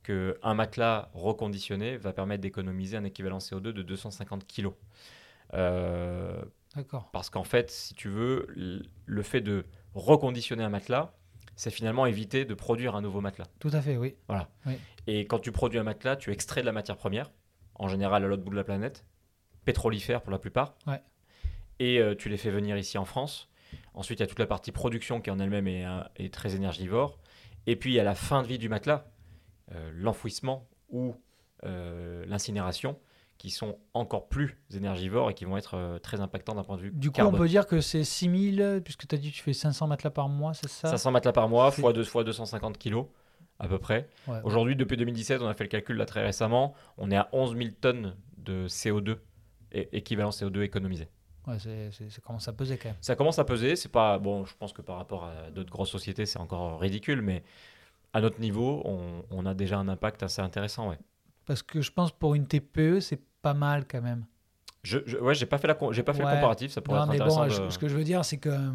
qu'un matelas reconditionné va permettre d'économiser un équivalent CO2 de 250 kg. Euh, D'accord. parce qu'en fait, si tu veux, le fait de reconditionner un matelas, c'est finalement éviter de produire un nouveau matelas. Tout à fait, oui. Et quand tu produis un matelas, tu extrais de la matière première, en général à l'autre bout de la planète, pétrolifère pour la plupart, Ouais. et euh, tu les fais venir ici en France. Ensuite, il y a toute la partie production qui en elle-même est, euh, est très énergivore. Et puis, il y a la fin de vie du matelas, euh, l'enfouissement ou euh, l'incinération, qui sont encore plus énergivores et qui vont être euh, très impactants d'un point de vue Du coup, carbone. on peut dire que c'est 6000, puisque tu as dit que tu fais 500 matelas par mois, c'est ça? 500 matelas par mois, fois, 2, fois 250 kilos, à peu près. Ouais. Aujourd'hui, depuis 2017, on a fait le calcul là très récemment, on est à 11 000 tonnes de CO2, é- équivalent CO2 économisé. Ouais, c'est, c'est- ça commence à peser quand même. Ça commence à peser, c'est pas, bon, je pense que par rapport à d'autres grosses sociétés, c'est encore ridicule, mais à notre niveau, on, on a déjà un impact assez intéressant, ouais. Parce que je pense pour une TPE, c'est pas mal quand même. Je, je- ouais, j'ai pas fait, la, j'ai pas fait Ouais. le comparatif, ça pourrait Non, être mais intéressant. bon, de- je- ce que je veux dire, c'est que euh,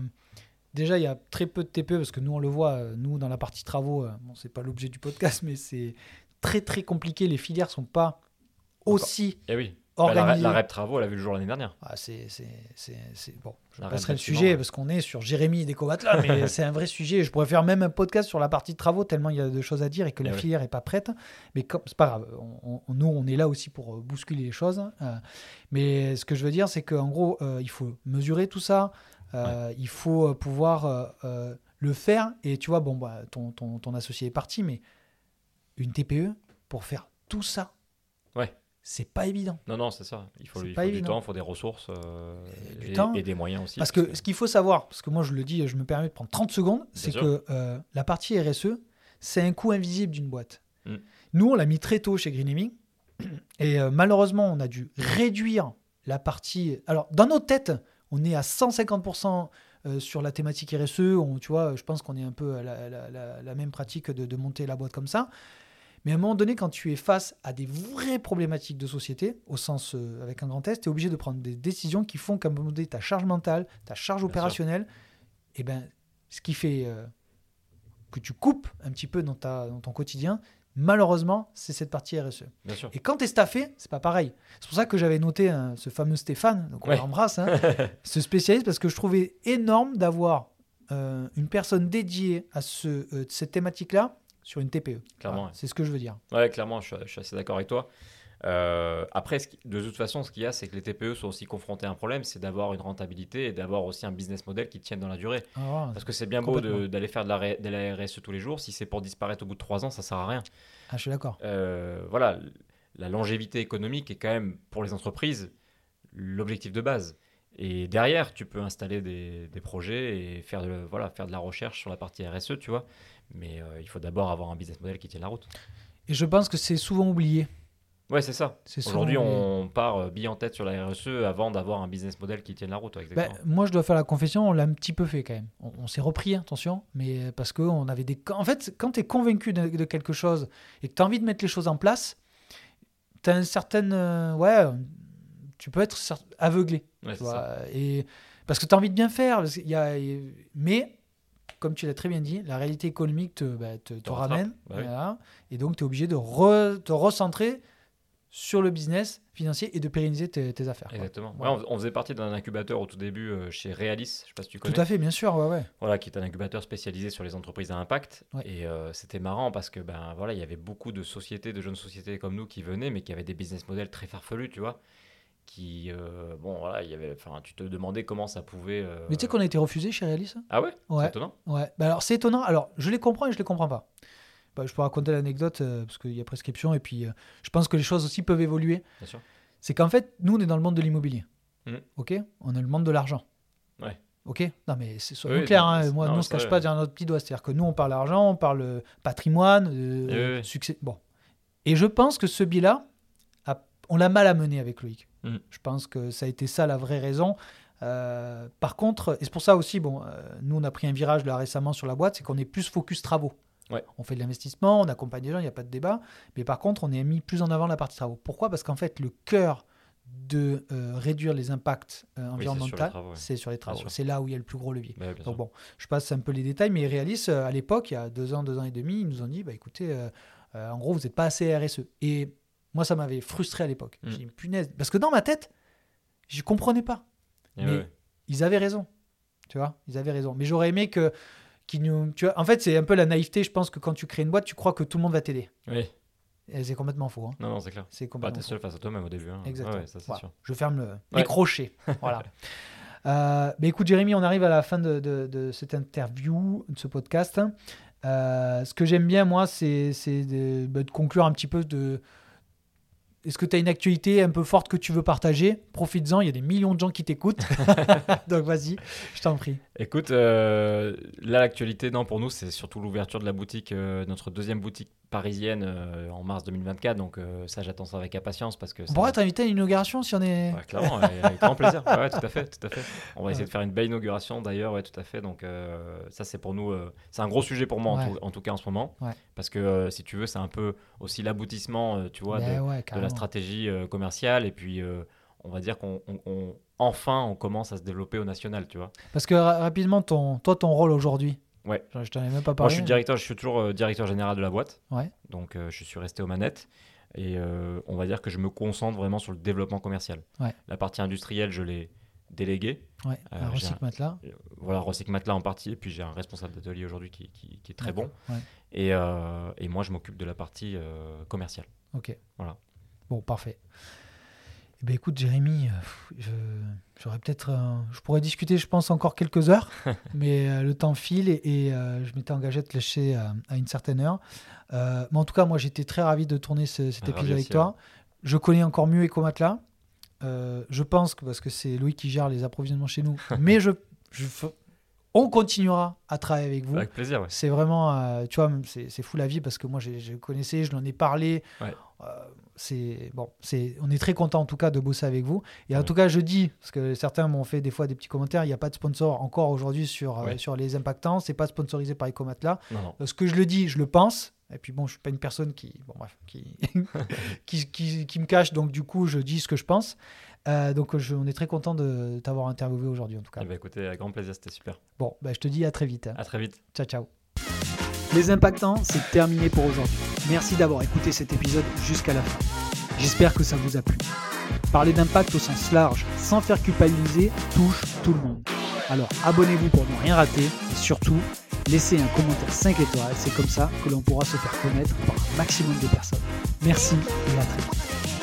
déjà, il y a très peu de TPE, parce que nous, on le voit, euh, nous, dans la partie travaux, euh, bon, c'est pas l'objet du podcast, <laughs> mais c'est très, très compliqué. Les filières sont pas aussi Eh oui, Bah, la, organisées. la REP Travaux, elle a vu le jour l'année dernière. Ah, c'est, c'est, c'est, c'est- Bon, je La passerai le sujet parce qu'on est sur Jérémy des là, mais <laughs> c'est un vrai sujet. Je pourrais faire même un podcast sur la partie travaux tellement il y a de choses à dire et que la Eh oui. filière est pas prête. Mais comme c'est pas grave, on- on- nous on est là aussi pour euh, bousculer les choses. euh, mais ce que je veux dire, c'est qu'en gros, euh, il faut mesurer tout ça. euh, Il faut pouvoir le faire. Et tu vois, bon, bah, ton, ton, ton associé est parti, mais une TPE pour faire tout ça. C'est pas évident. Non, non, c'est ça. Il faut, il du temps, il faut des ressources euh, Et du et, temps. et des moyens aussi. Parce que ce qu'il faut savoir, parce que moi je le dis, je me permets de prendre 30 secondes, c'est que euh, la partie RSE, c'est un coût invisible d'une boîte. Mm. Nous, on l'a mis très tôt chez Greeneming, <clears throat> et euh, malheureusement, on a dû réduire la partie. Alors, dans nos têtes, on est à 150% euh, sur la thématique RSE. On, tu vois, je pense qu'on est un peu à la, la- la- la même pratique de, de monter la boîte comme ça. Mais à un moment donné, quand tu es face à des vraies problématiques de société, au sens euh, avec un grand test, tu es obligé de prendre des décisions qui font qu'à un moment donné, ta charge mentale, ta charge Bien opérationnelle, et ben, ce qui fait euh, que tu coupes un petit peu dans, ta, dans ton quotidien, malheureusement, c'est cette partie RSE. Bien sûr. Et quand tu es staffé, c'est pas pareil. C'est pour ça que j'avais noté hein, ce fameux Stéphane, donc on Ouais. l'embrasse, hein, <laughs> ce spécialiste, parce que je trouvais énorme d'avoir euh, une personne dédiée à ce, cette thématique-là sur une TPE. Clairement, Voilà, ouais. c'est ce que je veux dire. Ouais, clairement, je suis, je suis assez d'accord avec toi. Euh, après, qui- de toute façon, ce qu'il y a, c'est que les TPE sont aussi confrontés à un problème, c'est d'avoir une rentabilité et d'avoir aussi un business model qui tienne dans la durée. Ah. Parce que c'est bien beau d'aller faire de la, ré- de la RSE tous les jours, si c'est pour disparaître au bout de trois ans, ça sert à rien. Ah, je suis d'accord. Euh, voilà, la longévité économique est quand même pour les entreprises l'objectif de base. Et derrière, tu peux installer des, des projets et faire de, voilà, faire de la recherche sur la partie RSE, tu vois. Mais euh, il faut d'abord avoir un business model qui tienne la route. Et je pense que c'est souvent oublié. Ouais, c'est ça. Souvent Aujourd'hui, on part euh, bille en tête sur la RSE avant d'avoir un business model qui tienne la route. ouais, exactement. moi, je dois faire la confession, on l'a un petit peu fait quand même. On, on s'est repris, attention, mais parce que on avait des. En fait, quand tu es convaincu de, de quelque chose et que tu as envie de mettre les choses en place, tu as une certaine. euh, ouais, tu peux être aveuglé. Ouais, tu vois, et, parce que tu as envie de bien faire. parce y a, mais, comme tu l'as très bien dit, la réalité économique te, bah, te, ramène. Bah oui. voilà, et donc, tu es obligé de re- te recentrer sur le business financier et de pérenniser tes, tes affaires. Exactement. Voilà. Ouais, on, on faisait partie d'un incubateur au tout début euh, chez Realis, je sais pas si tu connais. Tout à fait, bien sûr, ouais, ouais. Voilà, qui est un incubateur spécialisé sur les entreprises à impact. Ouais. Et euh, c'était marrant parce que ben voilà, il y avait beaucoup de sociétés, de jeunes sociétés comme nous qui venaient, mais qui avaient des business models très farfelus, tu vois. Qui euh, bon voilà, il y avait, enfin, tu te demandais comment ça pouvait. euh, Mais tu sais qu'on a été refusé chez Realis hein? Ah ouais, Ouais. C'est étonnant. Ouais. Bah alors c'est étonnant. Alors je les comprends et je les comprends pas. Bah, je peux raconter l'anecdote euh, parce qu'il y a prescription et puis je pense que les choses aussi peuvent évoluer. Bien sûr. C'est qu'en fait nous on est dans le monde de l'immobilier. Mhm. Ok? On est le monde de l'argent. Ouais. Ok? Non mais c'est Oui, clairs. non, hein. Moi non, nous on c'est se cache vrai. pas derrière notre petit doigt. C'est-à-dire que nous on parle argent, on parle patrimoine, Oui, oui. succès. Bon. Et je pense que ce a- on l'a mal amené avec Loïc. Mhm. Je pense que ça a été ça la vraie raison. Euh, par contre, et c'est pour ça aussi, bon, euh, nous on a pris un virage là récemment sur la boîte, c'est qu'on est plus focus travaux. Ouais. On fait de l'investissement, on accompagne les gens, il n'y a pas de débat. Mais par contre, on est mis plus en avant la partie travaux. Pourquoi? Parce qu'en fait, le cœur de euh, réduire les impacts euh, environnementaux, c'est sur les travaux. C'est là où il y a le plus gros levier. Donc sûr. bon, je passe un peu les détails, mais Realis, euh, à l'époque, il y a deux ans, deux ans et demi, ils nous ont dit, bah écoutez, en gros, vous n'êtes pas assez RSE. Et moi, ça m'avait frustré à l'époque. Mm. J'ai dit, punaise, parce que dans ma tête, je comprenais pas. Et mais- ouais. Ils avaient raison, tu vois, ils avaient raison. Mais j'aurais aimé que, qu'ils nous, tu vois, en fait, c'est un peu la naïveté. Je pense que quand tu crées une boîte, tu crois que tout le monde va t'aider. Oui. Et c'est complètement faux. hein. Non, non, c'est clair. C'est Bah, complètement t'es faux. seul face à toi-même au début. hein. Exactement. Ouais, ça Voilà. sûr. Je ferme le, les crochets. <laughs> voilà. Euh, mais écoute, Jérémy, on arrive à la fin de, de- de cette interview, de ce podcast. Euh, ce que j'aime bien, moi, c'est c'est de, bah, de conclure un petit peu de. Est-ce que tu as une actualité un peu forte que tu veux partager? Profites-en, il y a des millions de gens qui t'écoutent. <laughs> Donc vas-y, je t'en prie. Écoute, euh, là, l'actualité, non, pour nous, c'est surtout l'ouverture de la boutique, euh, notre deuxième boutique parisienne euh, en mars 2024. Donc, euh, ça, j'attends ça avec impatience parce que. On pourrait t'inviter à une inauguration si on est. Ouais, clairement, avec, grand plaisir. Ouais, ouais, tout à fait, tout à fait. On va essayer de faire une belle inauguration d'ailleurs, ouais, tout à fait. Donc euh, ça, c'est pour nous, c'est un gros sujet pour moi en, tout, en tout cas en ce moment, parce que si tu veux, c'est un peu aussi l'aboutissement, tu vois, Ben de, la stratégie commerciale. Et puis, on va dire qu'on, on- on- enfin, on commence à se développer au national, tu vois. Parce que ra- rapidement, ton, toi, ton rôle aujourd'hui. Ouais. Je, je t'en ai même pas Moi, parlé. je suis directeur, je suis toujours euh, directeur général de la boîte. Ouais. Donc, euh, je suis resté aux manettes. Et euh, on va dire que je me concentre vraiment sur le développement commercial. Ouais. La partie industrielle, je l'ai déléguée. Ouais, Euh, recycle matelas. Euh, voilà, Recyc Matelas en partie, et puis j'ai un responsable d'atelier aujourd'hui qui, qui- qui est très bon. Ouais. Et, euh, et moi, je m'occupe de la partie commerciale. Ok. Voilà. Bon, parfait. Eh ben, écoute, Jérémy, euh, je, J'aurais peut-être, je pourrais discuter, je pense, encore quelques heures, <laughs> mais le temps file et, je m'étais engagé à te lâcher à une certaine heure. mais en tout cas, moi, j'étais très ravi de tourner cet ah, épisode avec toi. Je connais encore mieux Ecomatla. Euh, je pense que parce que c'est Louis qui gère les approvisionnements chez nous, <laughs> mais je, je, on continuera à travailler avec vous. Avec plaisir. C'est vraiment, euh, tu vois, c'est fou la vie parce que moi, je connaissais, je l'en ai parlé. Euh, c'est bon, c'est, on est très content en tout cas de bosser avec vous. Et en tout cas, je dis parce que certains m'ont fait des fois des petits commentaires. Il n'y a pas de sponsor encore aujourd'hui sur sur les impactants. C'est pas sponsorisé par Ecomatla. Ce que je le dis, je le pense. Et puis bon, je suis pas une personne qui, bon bref, <laughs> qui, qui, qui, me cache, donc du coup, je dis ce que je pense. Euh, donc je, on est très content de t'avoir interviewé aujourd'hui en tout cas. Eh ben, écoutez, avec grand plaisir, c'était super. Bon, bah, je te dis à très vite. Hein. À très vite. Ciao, ciao. Les impactants, c'est terminé pour aujourd'hui. Merci d'avoir écouté cet épisode jusqu'à la fin. J'espère que ça vous a plu. Parler d'impact au sens large, sans faire culpabiliser, touche tout le monde. Alors abonnez-vous pour ne rien rater et surtout, laissez un commentaire 5 étoiles, c'est comme ça que l'on pourra se faire connaître par un maximum de personnes. Merci et à très vite.